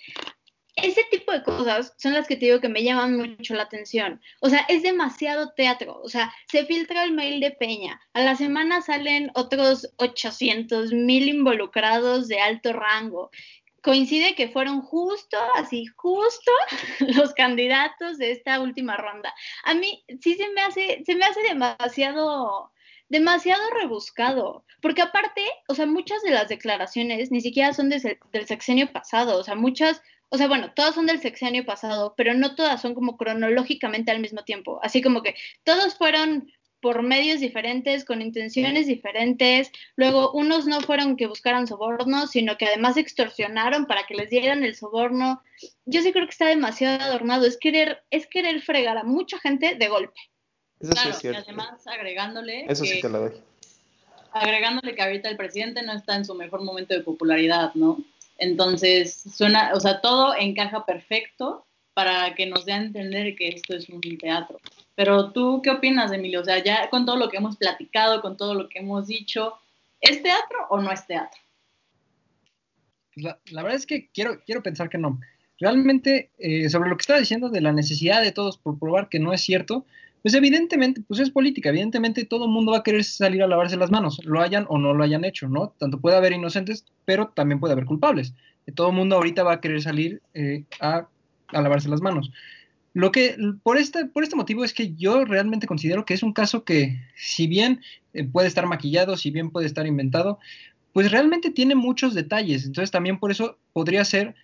Ese tipo de cosas son las que te digo que me llaman mucho la atención. O sea, es demasiado teatro. O sea, se filtra el mail de Peña. A la semana salen otros 800 mil involucrados de alto rango coincide que fueron justo, así, justo los candidatos de esta última ronda. A mí sí se me hace, se me hace demasiado, demasiado rebuscado, porque aparte, o sea, muchas de las declaraciones ni siquiera son del sexenio pasado, o sea, muchas, o sea, bueno, todas son del sexenio pasado, pero no todas son como cronológicamente al mismo tiempo, así como que todos fueron por medios diferentes, con intenciones diferentes. Luego, unos no fueron que buscaran sobornos, sino que además extorsionaron para que les dieran el soborno. Yo sí creo que está demasiado adornado. Es querer, es querer fregar a mucha gente de golpe. Eso claro, y además agregándole. Eso sí te lo doy. Agregándole que ahorita el presidente no está en su mejor momento de popularidad, ¿no? Entonces, suena, o sea, todo encaja perfecto para que nos dé a entender que esto es un teatro. Pero tú, ¿qué opinas, Emilio? O sea, ya con todo lo que hemos platicado, con todo lo que hemos dicho, ¿es teatro o no es teatro? La, verdad es que quiero, quiero pensar que no. Realmente, eh, sobre lo que estaba diciendo de la necesidad de todos por probar que no es cierto, pues evidentemente, pues es política, evidentemente todo el mundo va a querer salir a lavarse las manos, lo hayan o no lo hayan hecho, ¿no? Tanto puede haber inocentes, pero también puede haber culpables. Todo el mundo ahorita va a querer salir eh, a, lavarse las manos. Lo que, por este, por este motivo es que yo realmente considero que es un caso que, si bien eh, puede estar maquillado, si bien puede estar inventado, pues realmente tiene muchos detalles. Entonces también por eso podría ser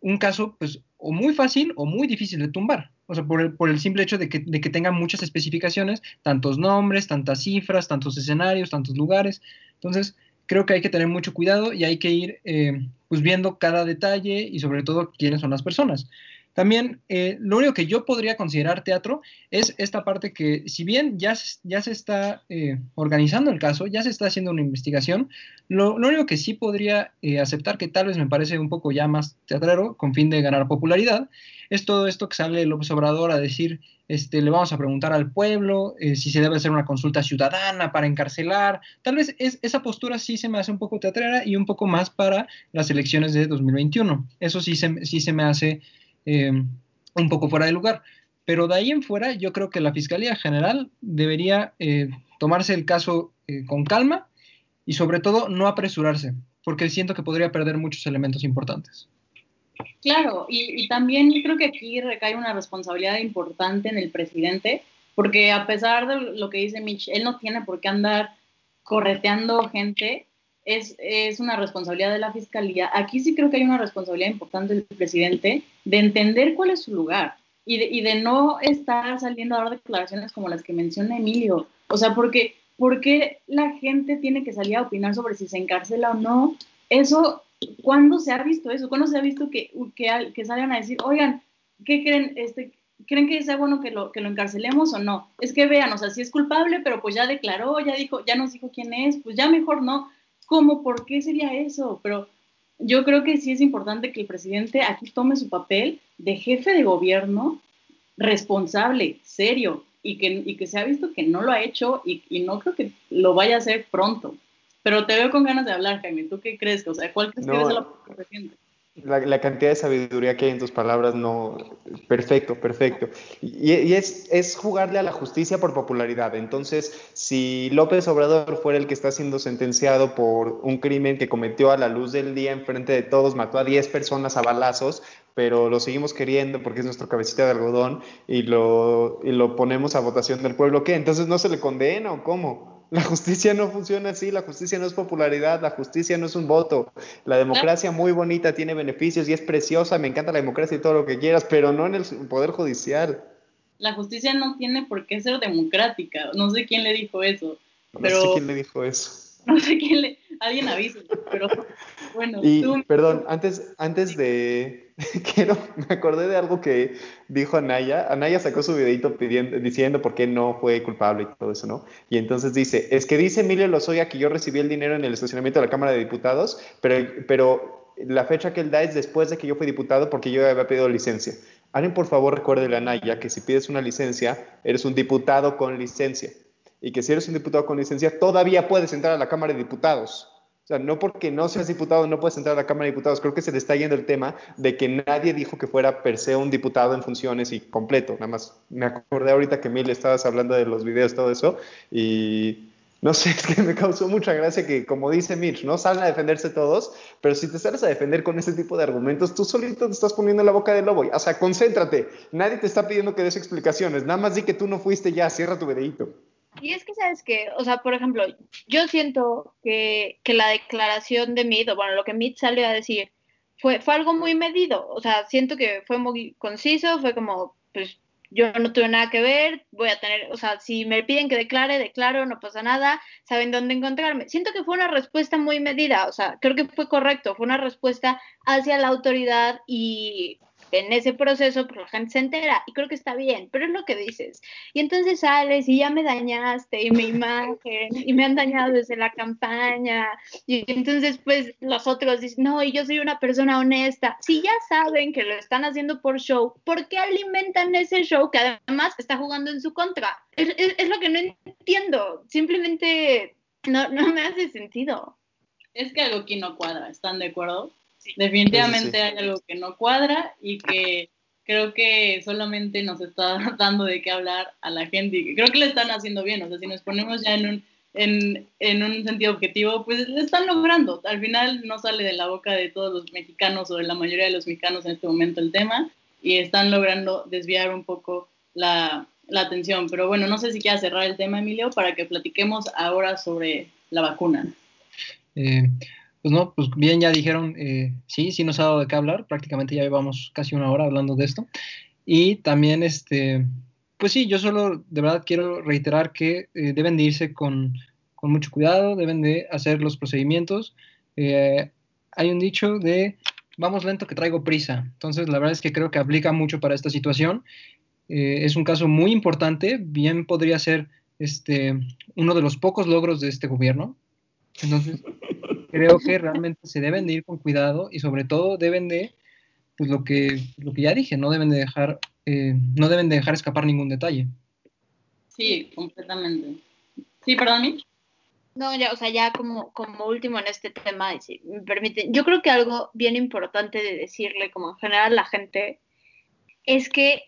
un caso, pues, o muy fácil o muy difícil de tumbar. O sea, por el, por el simple hecho de que, de que tenga muchas especificaciones, tantos nombres, tantas cifras, tantos escenarios, tantos lugares. Entonces, creo que hay que tener mucho cuidado y hay que ir, eh, pues, viendo cada detalle y sobre todo quiénes son las personas. También eh, lo único que yo podría considerar teatro es esta parte que si bien ya, ya se está eh, organizando el caso, ya se está haciendo una investigación, lo, único que sí podría eh, aceptar que tal vez me parece un poco ya más teatrero con fin de ganar popularidad, es todo esto que sale López Obrador a decir, este, le vamos a preguntar al pueblo si se debe hacer una consulta ciudadana para encarcelar, tal vez es, esa postura sí se me hace un poco teatrera y un poco más para las elecciones de 2021, eso sí se, sí se me hace eh, un poco fuera de lugar. Pero de ahí en fuera, yo creo que la Fiscalía General debería eh, tomarse el caso eh, con calma y sobre todo no apresurarse, porque siento que podría perder muchos elementos importantes. Claro, y, también creo que aquí recae una responsabilidad importante en el presidente, porque a pesar de lo que dice Mitch, él no tiene por qué andar correteando gente es, es, una responsabilidad de la fiscalía. Aquí sí creo que hay una responsabilidad importante del presidente de entender cuál es su lugar y de, y de no estar saliendo a dar declaraciones como las que menciona Emilio. O sea, porque, porque la gente tiene que salir a opinar sobre si se encarcela o no. Eso, ¿cuándo se ha visto eso? ¿Cuándo se ha visto que, que, que salgan a decir, oigan, ¿qué creen? Este, ¿Creen que sea bueno que lo, que lo encarcelemos o no? Es que vean, o sea, si es culpable, pero pues ya declaró, ya dijo, ya nos dijo quién es, pues ya mejor no ¿Cómo? ¿Por qué sería eso? Pero yo creo que sí es importante que el presidente aquí tome su papel de jefe de gobierno responsable, serio, y que, que se ha visto que no lo ha hecho y, no creo que lo vaya a hacer pronto. Pero te veo con ganas de hablar, Jaime. ¿Tú qué crees? O sea, ¿cuál crees que es la presidente? La, cantidad de sabiduría que hay en tus palabras, no. Perfecto, perfecto. Y, es, es, jugarle a la justicia por popularidad. Entonces, si López Obrador fuera el que está siendo sentenciado por un crimen que cometió a la luz del día en frente de todos, mató a 10 personas a balazos, pero lo seguimos queriendo porque es nuestro cabecita de algodón y lo, y lo ponemos a votación del pueblo, ¿qué? Entonces, ¿no se le condena o cómo? La justicia no funciona así, la justicia no es popularidad, la justicia no es un voto. La democracia muy bonita, tiene beneficios y es preciosa, me encanta la democracia y todo lo que quieras, pero no en el Poder Judicial. La justicia no tiene por qué ser democrática, no sé quién le dijo eso. Pero... No sé quién le dijo eso. No sé quién le... Alguien avisa, pero bueno. Y, perdón, antes, antes de, quiero, me acordé de algo que dijo Anaya. Anaya sacó su videito pidiendo, diciendo por qué no fue culpable y todo eso, ¿no? Y entonces dice, es que dice Emilio Lozoya que yo recibí el dinero en el estacionamiento de la Cámara de Diputados, pero, pero la fecha que él da es después de que yo fui diputado porque yo había pedido licencia. Alguien, por favor, recuerde a Naya que si pides una licencia, eres un diputado con licencia. Y que si eres un diputado con licencia, todavía puedes entrar a la Cámara de Diputados. O sea, no porque no seas diputado no puedes entrar a la Cámara de Diputados. Creo que se le está yendo el tema de que nadie dijo que fuera per se un diputado en funciones y completo. Nada más me acordé ahorita que Mil estabas hablando de los videos, todo eso. Y no sé, es que me causó mucha gracia que, como dice Mitch, no salen a defenderse todos, pero si te sales a defender con ese tipo de argumentos, tú solito te estás poniendo en la boca del lobo. O sea, concéntrate. Nadie te está pidiendo que des explicaciones. Nada más di que tú no fuiste ya, cierra tu videíto. Y es que, ¿sabes qué? O sea, por ejemplo, yo siento que, que la declaración de Mid, o bueno, lo que Mid salió a decir, fue, fue algo muy medido. O sea, siento que fue muy conciso, fue como, pues yo no tuve nada que ver, voy a tener, o sea, si me piden que declare, declaro, no pasa nada, saben dónde encontrarme. Siento que fue una respuesta muy medida, o sea, creo que fue correcto, fue una respuesta hacia la autoridad y en ese proceso pues, la gente se entera y creo que está bien, pero es lo que dices. Y entonces sales y ya me dañaste y mi imagen y me han dañado desde la campaña y entonces pues los otros dicen, no, y yo soy una persona honesta. Si ya saben que lo están haciendo por show, ¿por qué alimentan ese show que además está jugando en su contra? Es, es, lo que no entiendo, simplemente no, no me hace sentido. Es que algo aquí no cuadra, ¿están de acuerdo? Definitivamente hay algo que no cuadra y que creo que solamente nos está dando de qué hablar a la gente y creo que le están haciendo bien. O sea, si nos ponemos ya en un, en, en un sentido objetivo, pues le están logrando. Al final no sale de la boca de todos los mexicanos o de la mayoría de los mexicanos en este momento el tema y están logrando desviar un poco la, la atención. Pero bueno, no sé si quieras cerrar el tema, Emilio, para que platiquemos ahora sobre la vacuna. Eh, pues no, pues bien ya dijeron, eh, sí, sí nos ha dado de qué hablar, prácticamente ya llevamos casi una hora hablando de esto. Y también, este, pues sí, yo solo de verdad quiero reiterar que eh, deben de irse con, con, mucho cuidado, deben de hacer los procedimientos. Eh, hay un dicho de, vamos lento que traigo prisa. Entonces, la verdad es que creo que aplica mucho para esta situación. es un caso muy importante, bien podría ser este, uno de los pocos logros de este gobierno. Entonces, creo que realmente se deben de ir con cuidado y sobre todo deben de, pues lo que, lo que ya dije, no deben de dejar, eh, no deben de dejar escapar ningún detalle. Sí, completamente. Sí, perdón, mí. No, ya, o sea, ya como, como último en este tema, si me permiten, yo creo que algo bien importante de decirle como en general a la gente es que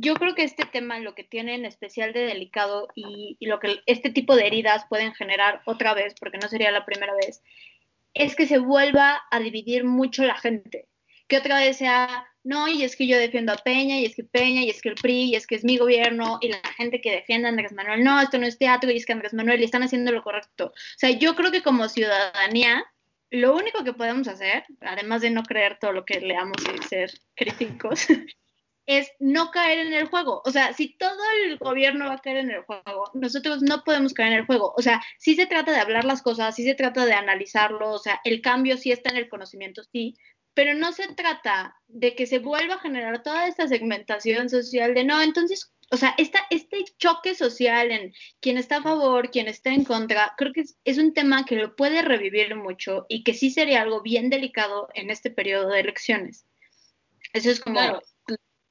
yo creo que este tema lo que tiene en especial de delicado y, lo que este tipo de heridas pueden generar otra vez, porque no sería la primera vez, es que se vuelva a dividir mucho la gente. Que otra vez sea, no, y es que yo defiendo a Peña, y es que Peña, y es que el PRI, y es que es mi gobierno, y la gente que defiende a Andrés Manuel, no, esto no es teatro, y es que Andrés Manuel, y están haciendo lo correcto. O sea, yo creo que como ciudadanía, lo único que podemos hacer, además de no creer todo lo que leamos y ser críticos, es no caer en el juego. O sea, si todo el gobierno va a caer en el juego, nosotros no podemos caer en el juego. O sea, sí se trata de hablar las cosas, sí se trata de analizarlo, o sea, el cambio sí está en el conocimiento, sí, pero no se trata de que se vuelva a generar toda esta segmentación social de no, entonces, o sea, esta, este choque social en quién está a favor, quién está en contra, creo que es, es un tema que lo puede revivir mucho y que sí sería algo bien delicado en este periodo de elecciones. Eso es como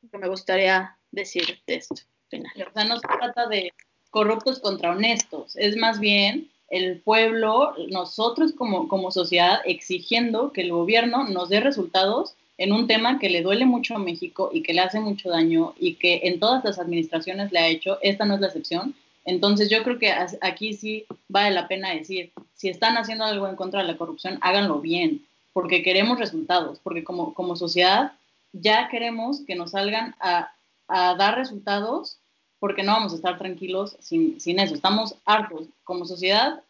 que me gustaría decir de esto. Final. O sea, no se trata de corruptos contra honestos, es más bien el pueblo, nosotros como, como sociedad, exigiendo que el gobierno nos dé resultados en un tema que le duele mucho a México y que le hace mucho daño y que en todas las administraciones le ha hecho, esta no es la excepción. Entonces yo creo que aquí sí vale la pena decir, si están haciendo algo en contra de la corrupción, háganlo bien, porque queremos resultados, porque como, como sociedad ya queremos que nos salgan a, dar resultados porque no vamos a estar tranquilos sin, eso. Estamos hartos. Como sociedad,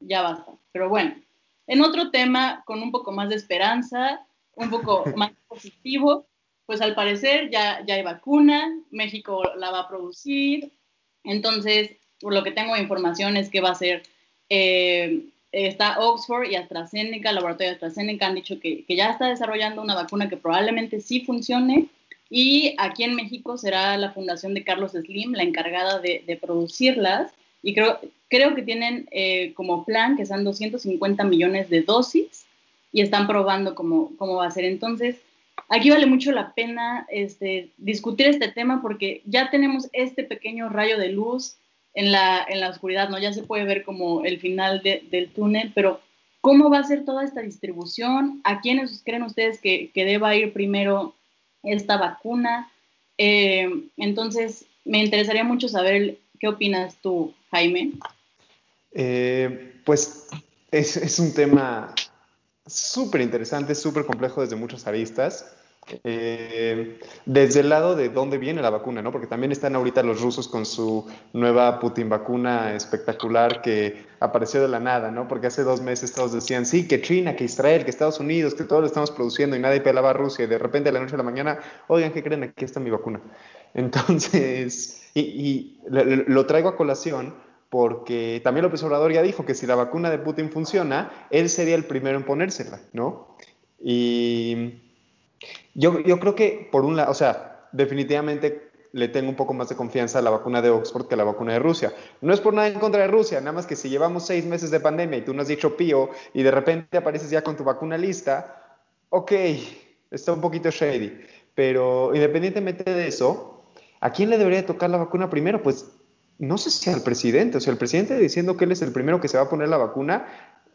ya basta. Pero bueno, en otro tema, con un poco más de esperanza, un poco más positivo, pues al parecer ya, ya hay vacuna, México la va a producir. Entonces, por lo que tengo de información es que va a ser eh, está Oxford y AstraZeneca, el laboratorio de AstraZeneca han dicho que, ya está desarrollando una vacuna que probablemente sí funcione. Y aquí en México será la fundación de Carlos Slim la encargada de, producirlas. Y creo, creo que tienen eh, como plan que sean 250 millones de dosis y están probando cómo, cómo va a ser. Entonces, aquí vale mucho la pena este, discutir este tema porque ya tenemos este pequeño rayo de luz en la, en la oscuridad, ¿no? Ya se puede ver como el final del túnel, pero ¿cómo va a ser toda esta distribución? ¿A quiénes creen ustedes que, que deba ir primero esta vacuna? Eh, entonces, me interesaría mucho saber qué opinas tú, Jaime. Eh, pues es, es, un tema súper interesante, súper complejo desde muchas aristas. Eh, desde el lado de dónde viene la vacuna, ¿no? Porque también están ahorita los rusos con su nueva Putin vacuna espectacular que apareció de la nada, ¿no? Porque hace dos meses todos decían, sí, que China, que Israel, que Estados Unidos, que todo lo estamos produciendo y nadie pelaba a Rusia y de repente de la noche a la mañana, oigan, ¿qué creen? Aquí está mi vacuna. Entonces, y, y lo traigo a colación porque también López Obrador ya dijo que si la vacuna de Putin funciona, él sería el primero en ponérsela, ¿no? Y yo, yo creo que, por un lado, o sea, definitivamente le tengo un poco más de confianza a la vacuna de Oxford que a la vacuna de Rusia. No es por nada en contra de Rusia, nada más que si llevamos seis meses de pandemia y tú no has dicho pío y de repente apareces ya con tu vacuna lista, ok, está un poquito shady. Pero independientemente de eso, ¿a quién le debería tocar la vacuna primero? Pues no sé si al presidente, o sea, el presidente diciendo que él es el primero que se va a poner la vacuna,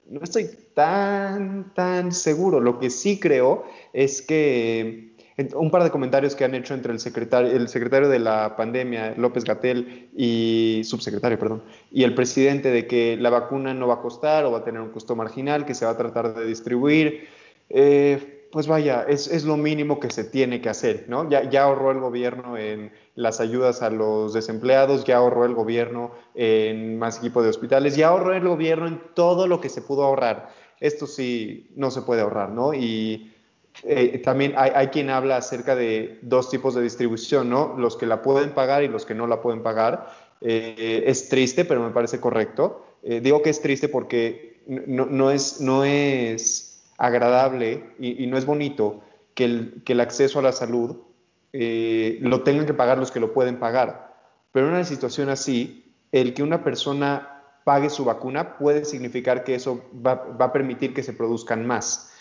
no estoy tan, tan seguro. Lo que sí creo es que un par de comentarios que han hecho entre el secretario, el secretario de la pandemia, López Gatel, y subsecretario, perdón, y el presidente de que la vacuna no va a costar o va a tener un costo marginal, que se va a tratar de distribuir. Eh, pues vaya, es, es, lo mínimo que se tiene que hacer, ¿no? Ya, ya ahorró el gobierno en las ayudas a los desempleados, ya ahorró el gobierno en más equipo de hospitales, ya ahorró el gobierno en todo lo que se pudo ahorrar. Esto sí no se puede ahorrar, ¿no? Y eh, también hay, hay, quien habla acerca de dos tipos de distribución, ¿no? Los que la pueden pagar y los que no la pueden pagar. Eh, es triste, pero me parece correcto. Eh, digo que es triste porque no, no es... No es agradable y, no es bonito que el, que el, acceso a la salud eh, lo tengan que pagar los que lo pueden pagar. Pero en una situación así, el que una persona pague su vacuna puede significar que eso va, va a permitir que se produzcan más.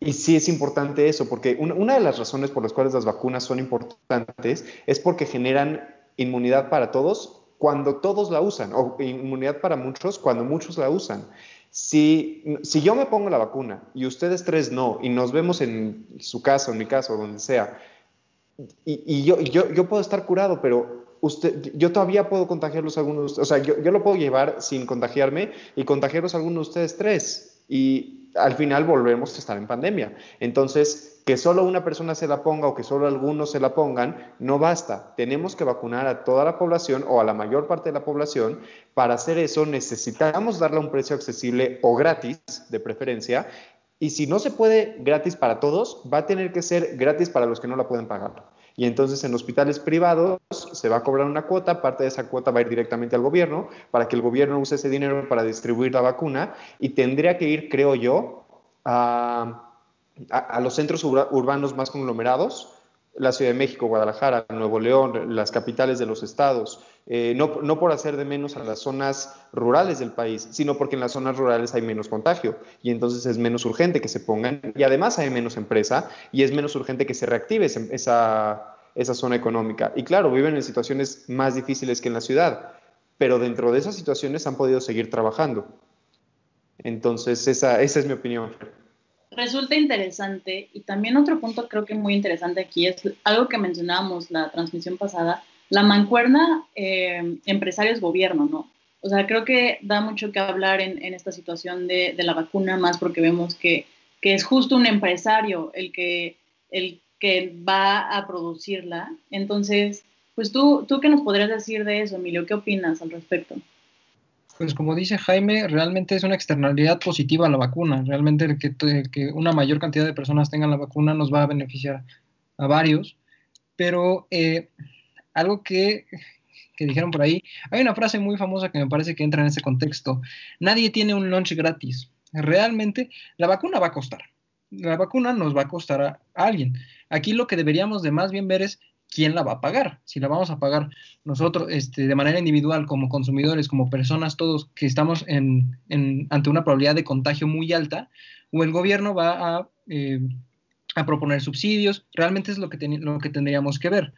Y sí es importante eso, porque una, una, de las razones por las cuales las vacunas son importantes es porque generan inmunidad para todos cuando todos la usan, o inmunidad para muchos cuando muchos la usan. Si, si yo me pongo la vacuna y ustedes tres no, y nos vemos en su casa, en mi casa, donde sea, y, y yo, yo, yo, puedo estar curado, pero usted, yo todavía puedo contagiarlos a algunos, o sea, yo, yo lo puedo llevar sin contagiarme y contagiarlos a algunos de ustedes tres. Y al final volvemos a estar en pandemia. Entonces, que solo una persona se la ponga o que solo algunos se la pongan, no basta. Tenemos que vacunar a toda la población o a la mayor parte de la población. Para hacer eso necesitamos darle un precio accesible o gratis, de preferencia. Y si no se puede gratis para todos, va a tener que ser gratis para los que no la pueden pagar. Y entonces en hospitales privados se va a cobrar una cuota, parte de esa cuota va a ir directamente al gobierno para que el gobierno use ese dinero para distribuir la vacuna y tendría que ir, creo yo, a, a, los centros urbanos más conglomerados, la Ciudad de México, Guadalajara, Nuevo León, las capitales de los estados, eh, no, por hacer de menos a las zonas rurales del país, sino porque en las zonas rurales hay menos contagio y entonces es menos urgente que se pongan y además hay menos empresa y es menos urgente que se reactive esa, esa zona económica. Y claro, viven en situaciones más difíciles que en la ciudad, pero dentro de esas situaciones han podido seguir trabajando. Entonces, esa, esa es mi opinión resulta interesante y también otro punto creo que muy interesante aquí es algo que mencionábamos la transmisión pasada, la mancuerna eh, empresarios-gobierno, ¿no? O sea, creo que da mucho que hablar en, esta situación de, la vacuna, más porque vemos que, es justo un empresario el que, el que va a producirla. Entonces, pues tú, tú qué nos podrías decir de eso, Emilio, ¿qué opinas al respecto? Pues como dice Jaime, realmente es una externalidad positiva la vacuna. Realmente que, una mayor cantidad de personas tengan la vacuna nos va a beneficiar a varios. Pero eh, algo que, que, dijeron por ahí, hay una frase muy famosa que me parece que entra en ese contexto. Nadie tiene un lunch gratis. Realmente la vacuna va a costar. La vacuna nos va a costar a alguien. Aquí lo que deberíamos de más bien ver es quién la va a pagar. Si la vamos a pagar nosotros este, de manera individual, como consumidores, como personas, todos que estamos en, en, ante una probabilidad de contagio muy alta, o el gobierno va a, eh, a proponer subsidios. Realmente es lo que, lo que tendríamos que ver.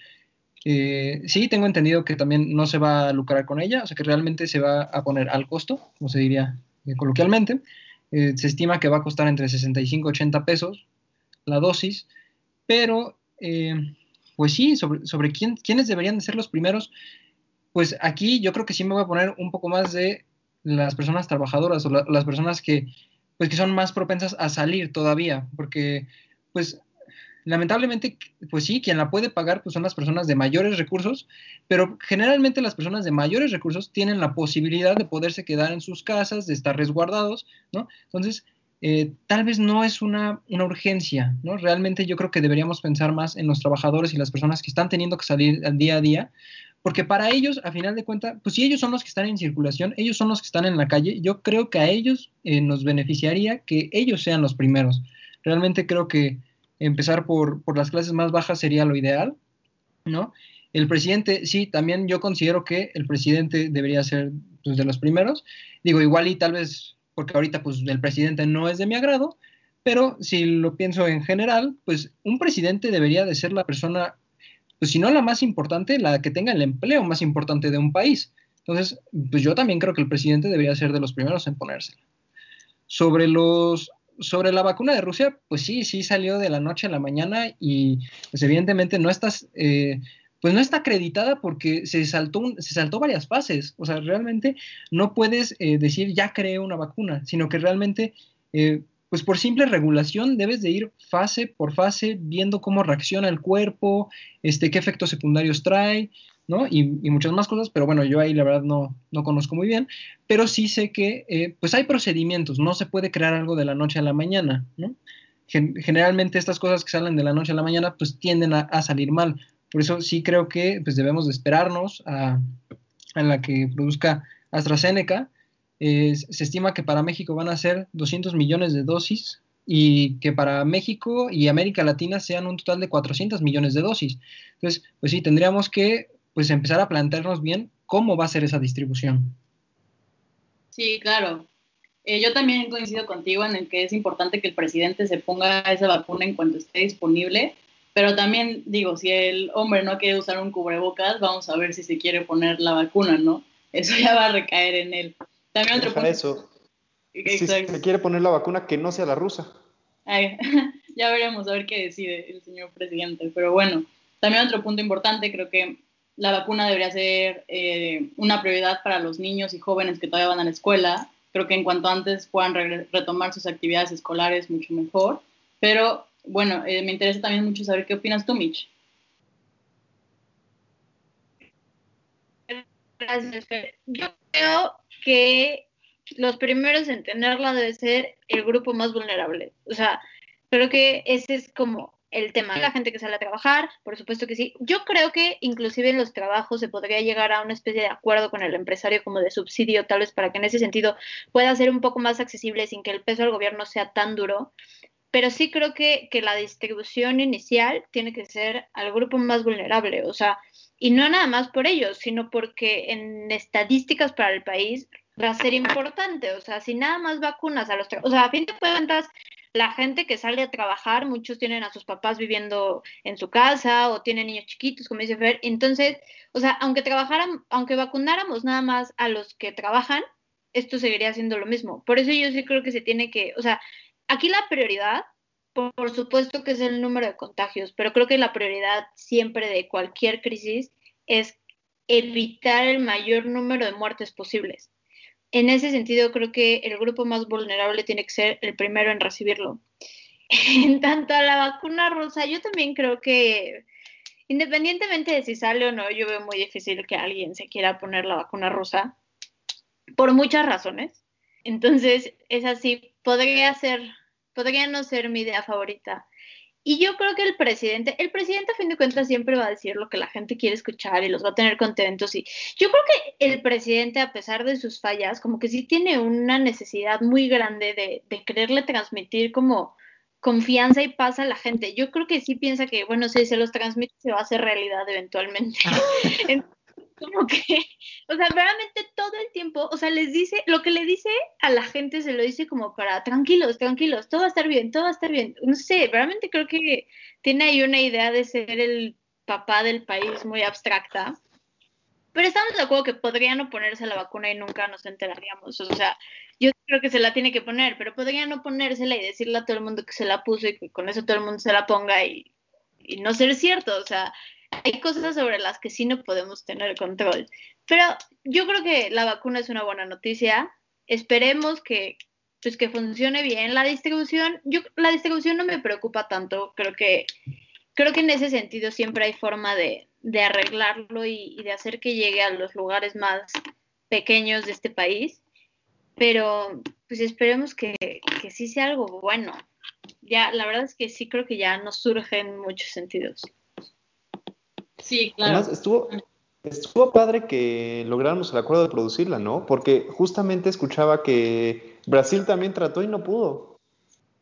Eh, sí, tengo entendido que también no se va a lucrar con ella, o sea que realmente se va a poner al costo, como se diría eh, coloquialmente. se estima que va a costar entre 65 y 80 pesos la dosis, pero pues sí, sobre, sobre quién, quiénes deberían de ser los primeros, pues aquí yo creo que sí me voy a poner un poco más de las personas trabajadoras o las personas que, pues, que son más propensas a salir todavía, porque pues lamentablemente, pues sí, quien la puede pagar pues son las personas de mayores recursos, pero generalmente las personas de mayores recursos tienen la posibilidad de poderse quedar en sus casas, de estar resguardados, ¿no? Entonces, eh, tal vez no es una, una, urgencia, ¿no? Realmente yo creo que deberíamos pensar más en los trabajadores y las personas que están teniendo que salir al día a día, porque para ellos, a final de cuentas, pues si ellos son los que están en circulación, ellos son los que están en la calle, yo creo que a ellos eh, nos beneficiaría que ellos sean los primeros. Realmente creo que empezar por, por las clases más bajas sería lo ideal, ¿no? El presidente, sí, también yo considero que el presidente debería ser pues, de los primeros. Digo, igual y tal vez, porque ahorita pues el presidente no es de mi agrado, pero si lo pienso en general, pues un presidente debería de ser la persona pues si no la más importante, la que tenga el empleo más importante de un país. Entonces, pues yo también creo que el presidente debería ser de los primeros en ponérsela. Sobre los sobre la vacuna de Rusia, pues sí, sí salió de la noche a la mañana y pues evidentemente no estás, eh, pues no está acreditada porque se saltó, se saltó varias fases. O sea, realmente no puedes eh, decir ya creé una vacuna, sino que realmente eh, pues por simple regulación debes de ir fase por fase viendo cómo reacciona el cuerpo, este, qué efectos secundarios trae, ¿no? Y, muchas más cosas, pero bueno, yo ahí la verdad no, no conozco muy bien, pero sí sé que eh, pues hay procedimientos, no se puede crear algo de la noche a la mañana, ¿no? generalmente estas cosas que salen de la noche a la mañana pues tienden a, salir mal, por eso sí creo que pues debemos de esperarnos a, a la que produzca AstraZeneca, se estima que para México van a ser 200 millones de dosis y que para México y América Latina sean un total de 400 millones de dosis. Entonces, pues sí, tendríamos que pues empezar a plantearnos bien cómo va a ser esa distribución. Sí, claro. Eh, yo también coincido contigo en el que es importante que el presidente se ponga esa vacuna en cuanto esté disponible, pero también digo, si el hombre no quiere usar un cubrebocas, vamos a ver si se quiere poner la vacuna, ¿no? Eso ya va a recaer en él. También otro punto. eso. Si se quiere poner la vacuna, que no sea la rusa. ya veremos a ver qué decide el señor presidente. Pero bueno, también otro punto importante, creo que la vacuna debería ser eh, una prioridad para los niños y jóvenes que todavía van a la escuela. Creo que en cuanto antes puedan retomar sus actividades escolares, mucho mejor. Pero bueno, eh, me interesa también mucho saber qué opinas tú, Mitch. Gracias, Yo creo que los primeros en tenerla debe ser el grupo más vulnerable. O sea, creo que ese es como el tema. La gente que sale a trabajar, por supuesto que sí. Yo creo que inclusive en los trabajos se podría llegar a una especie de acuerdo con el empresario como de subsidio, tal vez para que en ese sentido pueda ser un poco más accesible sin que el peso del gobierno sea tan duro. Pero sí creo que, que la distribución inicial tiene que ser al grupo más vulnerable. O sea, y no nada más por ello, sino porque en estadísticas para el país va a ser importante. O sea, si nada más vacunas a los... O sea, a fin de cuentas, la gente que sale a trabajar, muchos tienen a sus papás viviendo en su casa o tienen niños chiquitos, como dice Fer. Entonces, o sea, aunque trabajaran, aunque vacunáramos nada más a los que trabajan, esto seguiría siendo lo mismo. Por eso yo sí creo que se tiene que, o sea, aquí la prioridad por, supuesto que es el número de contagios, pero creo que la prioridad siempre de cualquier crisis es evitar el mayor número de muertes posibles. En ese sentido, creo que el grupo más vulnerable tiene que ser el primero en recibirlo. En tanto a la vacuna rusa, yo también creo que independientemente de si sale o no, yo veo muy difícil que alguien se quiera poner la vacuna rusa por muchas razones. Entonces, es así, podría podría no ser mi idea favorita. Y yo creo que el presidente, el presidente a fin de cuentas siempre va a decir lo que la gente quiere escuchar y los va a tener contentos. Y yo creo que el presidente, a pesar de sus fallas, como que sí tiene una necesidad muy grande de, de quererle transmitir como confianza y paz a la gente. Yo creo que sí piensa que, bueno, si se los transmite, se va a hacer realidad eventualmente. como que, o sea, realmente todo el tiempo, o sea, les dice, lo que le dice a la gente se lo dice como para, tranquilos, tranquilos, todo va a estar bien, todo va a estar bien. No sé, realmente creo que tiene ahí una idea de ser el papá del país muy abstracta. Pero estamos de acuerdo que podría no ponerse la vacuna y nunca nos enteraríamos. O sea, yo creo que se la tiene que poner, pero podría no ponérsela y decirle a todo el mundo que se la puso y que con eso todo el mundo se la ponga y, y no ser cierto. O sea, hay cosas sobre las que sí no podemos tener control. Pero yo creo que la vacuna es una buena noticia. Esperemos que, pues, que funcione bien. La distribución, yo, la distribución no me preocupa tanto. Creo que, creo que en ese sentido siempre hay forma de, arreglarlo y, de hacer que llegue a los lugares más pequeños de este país. Pero pues esperemos que, que sí sea algo bueno. Ya, la verdad es que sí creo que ya nos surge en muchos sentidos. Sí, claro. Estuvo, estuvo padre que lográramos el acuerdo de producirla, ¿no? Porque justamente escuchaba que Brasil también trató y no pudo.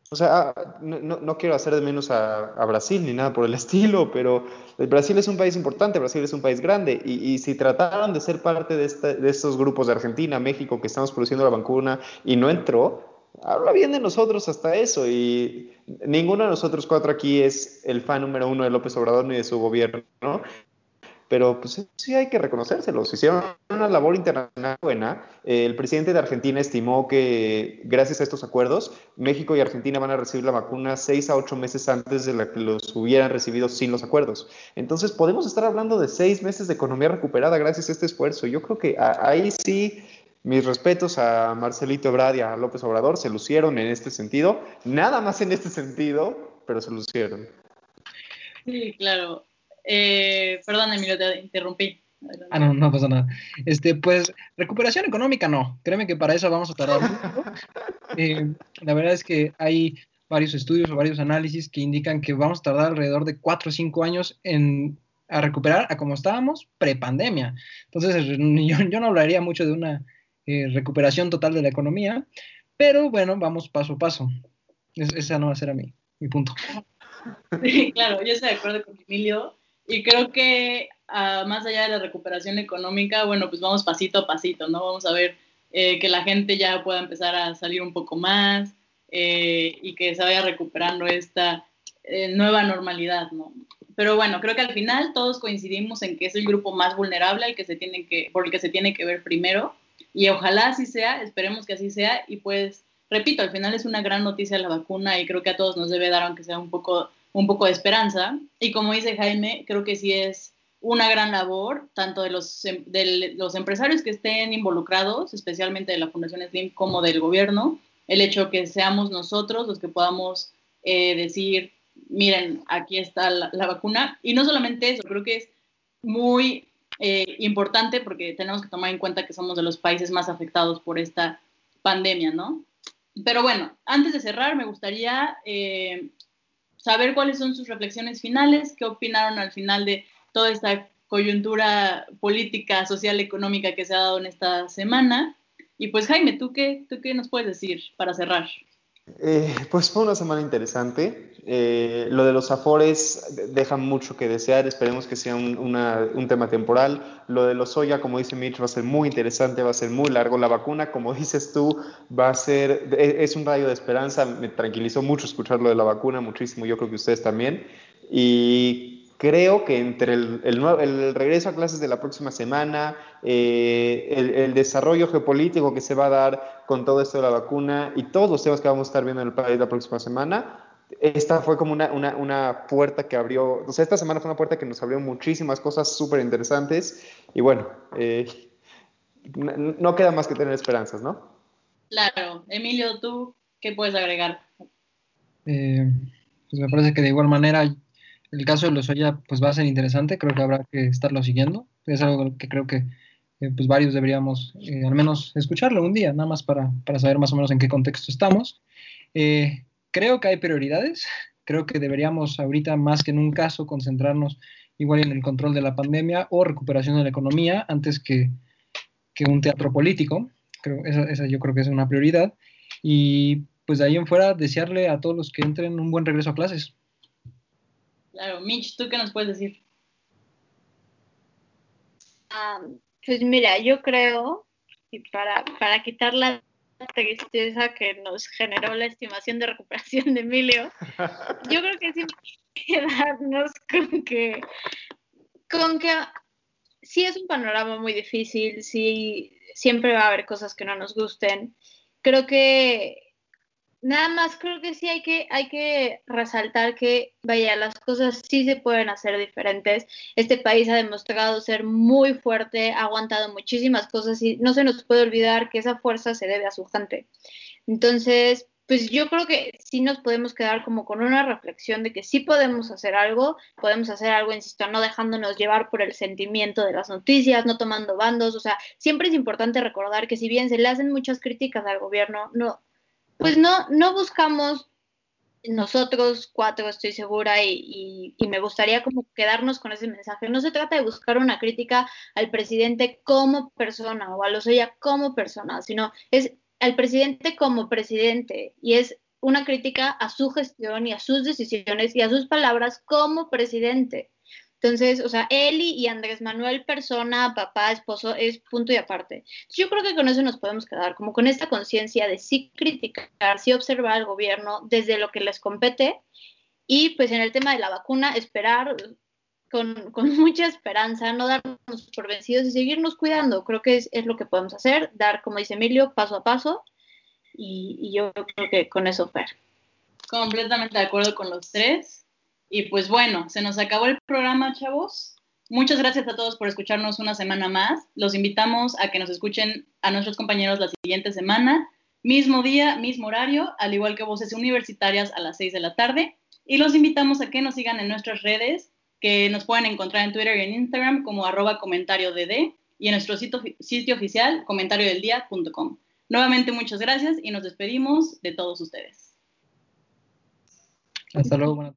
O sea, ah, no, quiero hacer de menos a, Brasil ni nada por el estilo, pero Brasil es un país importante, Brasil es un país grande, y, si trataron de ser parte de, de, estos grupos de Argentina, México, que estamos produciendo la vacuna y no entró, habla bien de nosotros hasta eso, y ninguno de nosotros cuatro aquí es el fan número uno de López Obrador ni de su gobierno, ¿no? pero pues sí hay que reconocérselos. Hicieron una labor internacional buena. el presidente de Argentina estimó que gracias a estos acuerdos, México y Argentina van a recibir la vacuna seis a ocho meses antes de la que los hubieran recibido sin los acuerdos. Entonces podemos estar hablando de seis meses de economía recuperada gracias a este esfuerzo. Yo creo que ahí sí mis respetos a Marcelito Ebrard y a López Obrador, se lucieron en este sentido, nada más en este sentido, pero se lucieron. Sí, claro. Eh, perdón, Emilio, te interrumpí. Ah, no, no pasa nada. Este, pues, recuperación económica no. Créeme que para eso vamos a tardar. Eh, la verdad es que hay varios estudios o varios análisis que indican que vamos a tardar alrededor de 4 o 5 años en a recuperar a como estábamos pre-pandemia. Entonces, yo, no hablaría mucho de una eh, recuperación total de la economía, pero bueno, vamos paso a paso. esa no va a ser a mí, mi punto. Sí, claro, yo estoy de acuerdo con Emilio. Y creo que ah, más allá de la recuperación económica, bueno, pues vamos pasito a pasito, ¿no? Vamos a ver eh, que la gente ya pueda empezar a salir un poco más eh, y que se vaya recuperando esta eh, nueva normalidad, ¿no? Pero bueno, creo que al final todos coincidimos en que es el grupo más vulnerable al que se tiene que, por el que se tiene que ver primero. Y ojalá así sea, esperemos que así sea. Y pues, repito, al final es una gran noticia la vacuna y creo que a todos nos debe dar, aunque sea un poco un poco de esperanza. Y como dice Jaime, creo que sí es una gran labor, tanto de los, em, de los empresarios que estén involucrados, especialmente de la Fundación Slim, como del gobierno, el hecho que seamos nosotros los que podamos eh, decir, miren, aquí está la, vacuna. Y no solamente eso, creo que es muy eh, importante porque tenemos que tomar en cuenta que somos de los países más afectados por esta pandemia, ¿no? Pero bueno, antes de cerrar, me gustaría eh, saber cuáles son sus reflexiones finales, qué opinaron al final de toda esta coyuntura política, social, económica que se ha dado en esta semana. Y pues Jaime, ¿tú qué, tú qué nos puedes decir para cerrar? Eh, pues fue una semana interesante. Eh, lo de los afores deja mucho que desear. Esperemos que sea un, un, tema temporal. Lo de los soya, como dice Mitch, va a ser muy interesante, va a ser muy largo. La vacuna, como dices tú, va a ser, e, es un rayo de esperanza. Me tranquilizó mucho escuchar lo de la vacuna, muchísimo. Yo creo que ustedes también. Y creo que entre el, el, regreso a clases de la próxima semana, eh, el, desarrollo geopolítico que se va a dar con todo esto de la vacuna y todos los temas que vamos a estar viendo en el país la próxima semana, esta fue como una, una, una, puerta que abrió, o sea, esta semana fue una puerta que nos abrió muchísimas cosas súper interesantes y bueno, eh, no, queda más que tener esperanzas, ¿no? Claro. Emilio, ¿tú qué puedes agregar? Eh, pues me parece que de igual manera el caso de los Oya pues va a ser interesante, creo que habrá que estarlo siguiendo. Es algo que creo que eh, pues varios deberíamos eh, al menos escucharlo un día, nada más para, saber más o menos en qué contexto estamos. Eh, creo que hay prioridades, creo que deberíamos ahorita más que en un caso concentrarnos igual en el control de la pandemia o recuperación de la economía antes que, un teatro político. Creo, esa, esa yo creo que es una prioridad. Y pues de ahí en fuera desearle a todos los que entren un buen regreso a clases. Claro, Mitch, ¿tú qué nos puedes decir? pues mira, yo creo y para, para quitar la tristeza que nos generó la estimación de recuperación de Emilio, yo creo que sí quedarnos con que, con que sí es un panorama muy difícil, sí siempre va a haber cosas que no nos gusten. Creo que nada más creo que sí hay que, hay que resaltar que, vaya, las cosas sí se pueden hacer diferentes. Este país ha demostrado ser muy fuerte, ha aguantado muchísimas cosas y no se nos puede olvidar que esa fuerza se debe a su gente. Entonces, pues yo creo que sí nos podemos quedar como con una reflexión de que sí podemos hacer algo, podemos hacer algo, insisto, no dejándonos llevar por el sentimiento de las noticias, no tomando bandos, o sea, siempre es importante recordar que si bien se le hacen muchas críticas al gobierno, no, pues no, no buscamos nosotros cuatro, estoy segura, y, y, me gustaría como quedarnos con ese mensaje. No se trata de buscar una crítica al presidente como persona o a Lozoya como persona, sino es al presidente como presidente y es una crítica a su gestión y a sus decisiones y a sus palabras como presidente. Entonces, o sea, Eli y Andrés Manuel, persona, papá, esposo, es punto y aparte. Yo creo que con eso nos podemos quedar, como con esta conciencia de sí criticar, sí observar al gobierno desde lo que les compete y pues en el tema de la vacuna, esperar con, con mucha esperanza, no darnos por vencidos y seguirnos cuidando. Creo que es, es, lo que podemos hacer, dar, como dice Emilio, paso a paso y, yo creo que con eso, Fer. Completamente de acuerdo con los tres. Y pues bueno, se nos acabó el programa, chavos. Muchas gracias a todos por escucharnos una semana más. Los invitamos a que nos escuchen a nuestros compañeros la siguiente semana, mismo día, mismo horario, al igual que voces universitarias a las 6 de la tarde. Y los invitamos a que nos sigan en nuestras redes, que nos pueden encontrar en Twitter y en Instagram como arroba comentario dd y en nuestro sitio, sitio oficial comentariodeldia.com. Nuevamente muchas gracias y nos despedimos de todos ustedes. Hasta luego.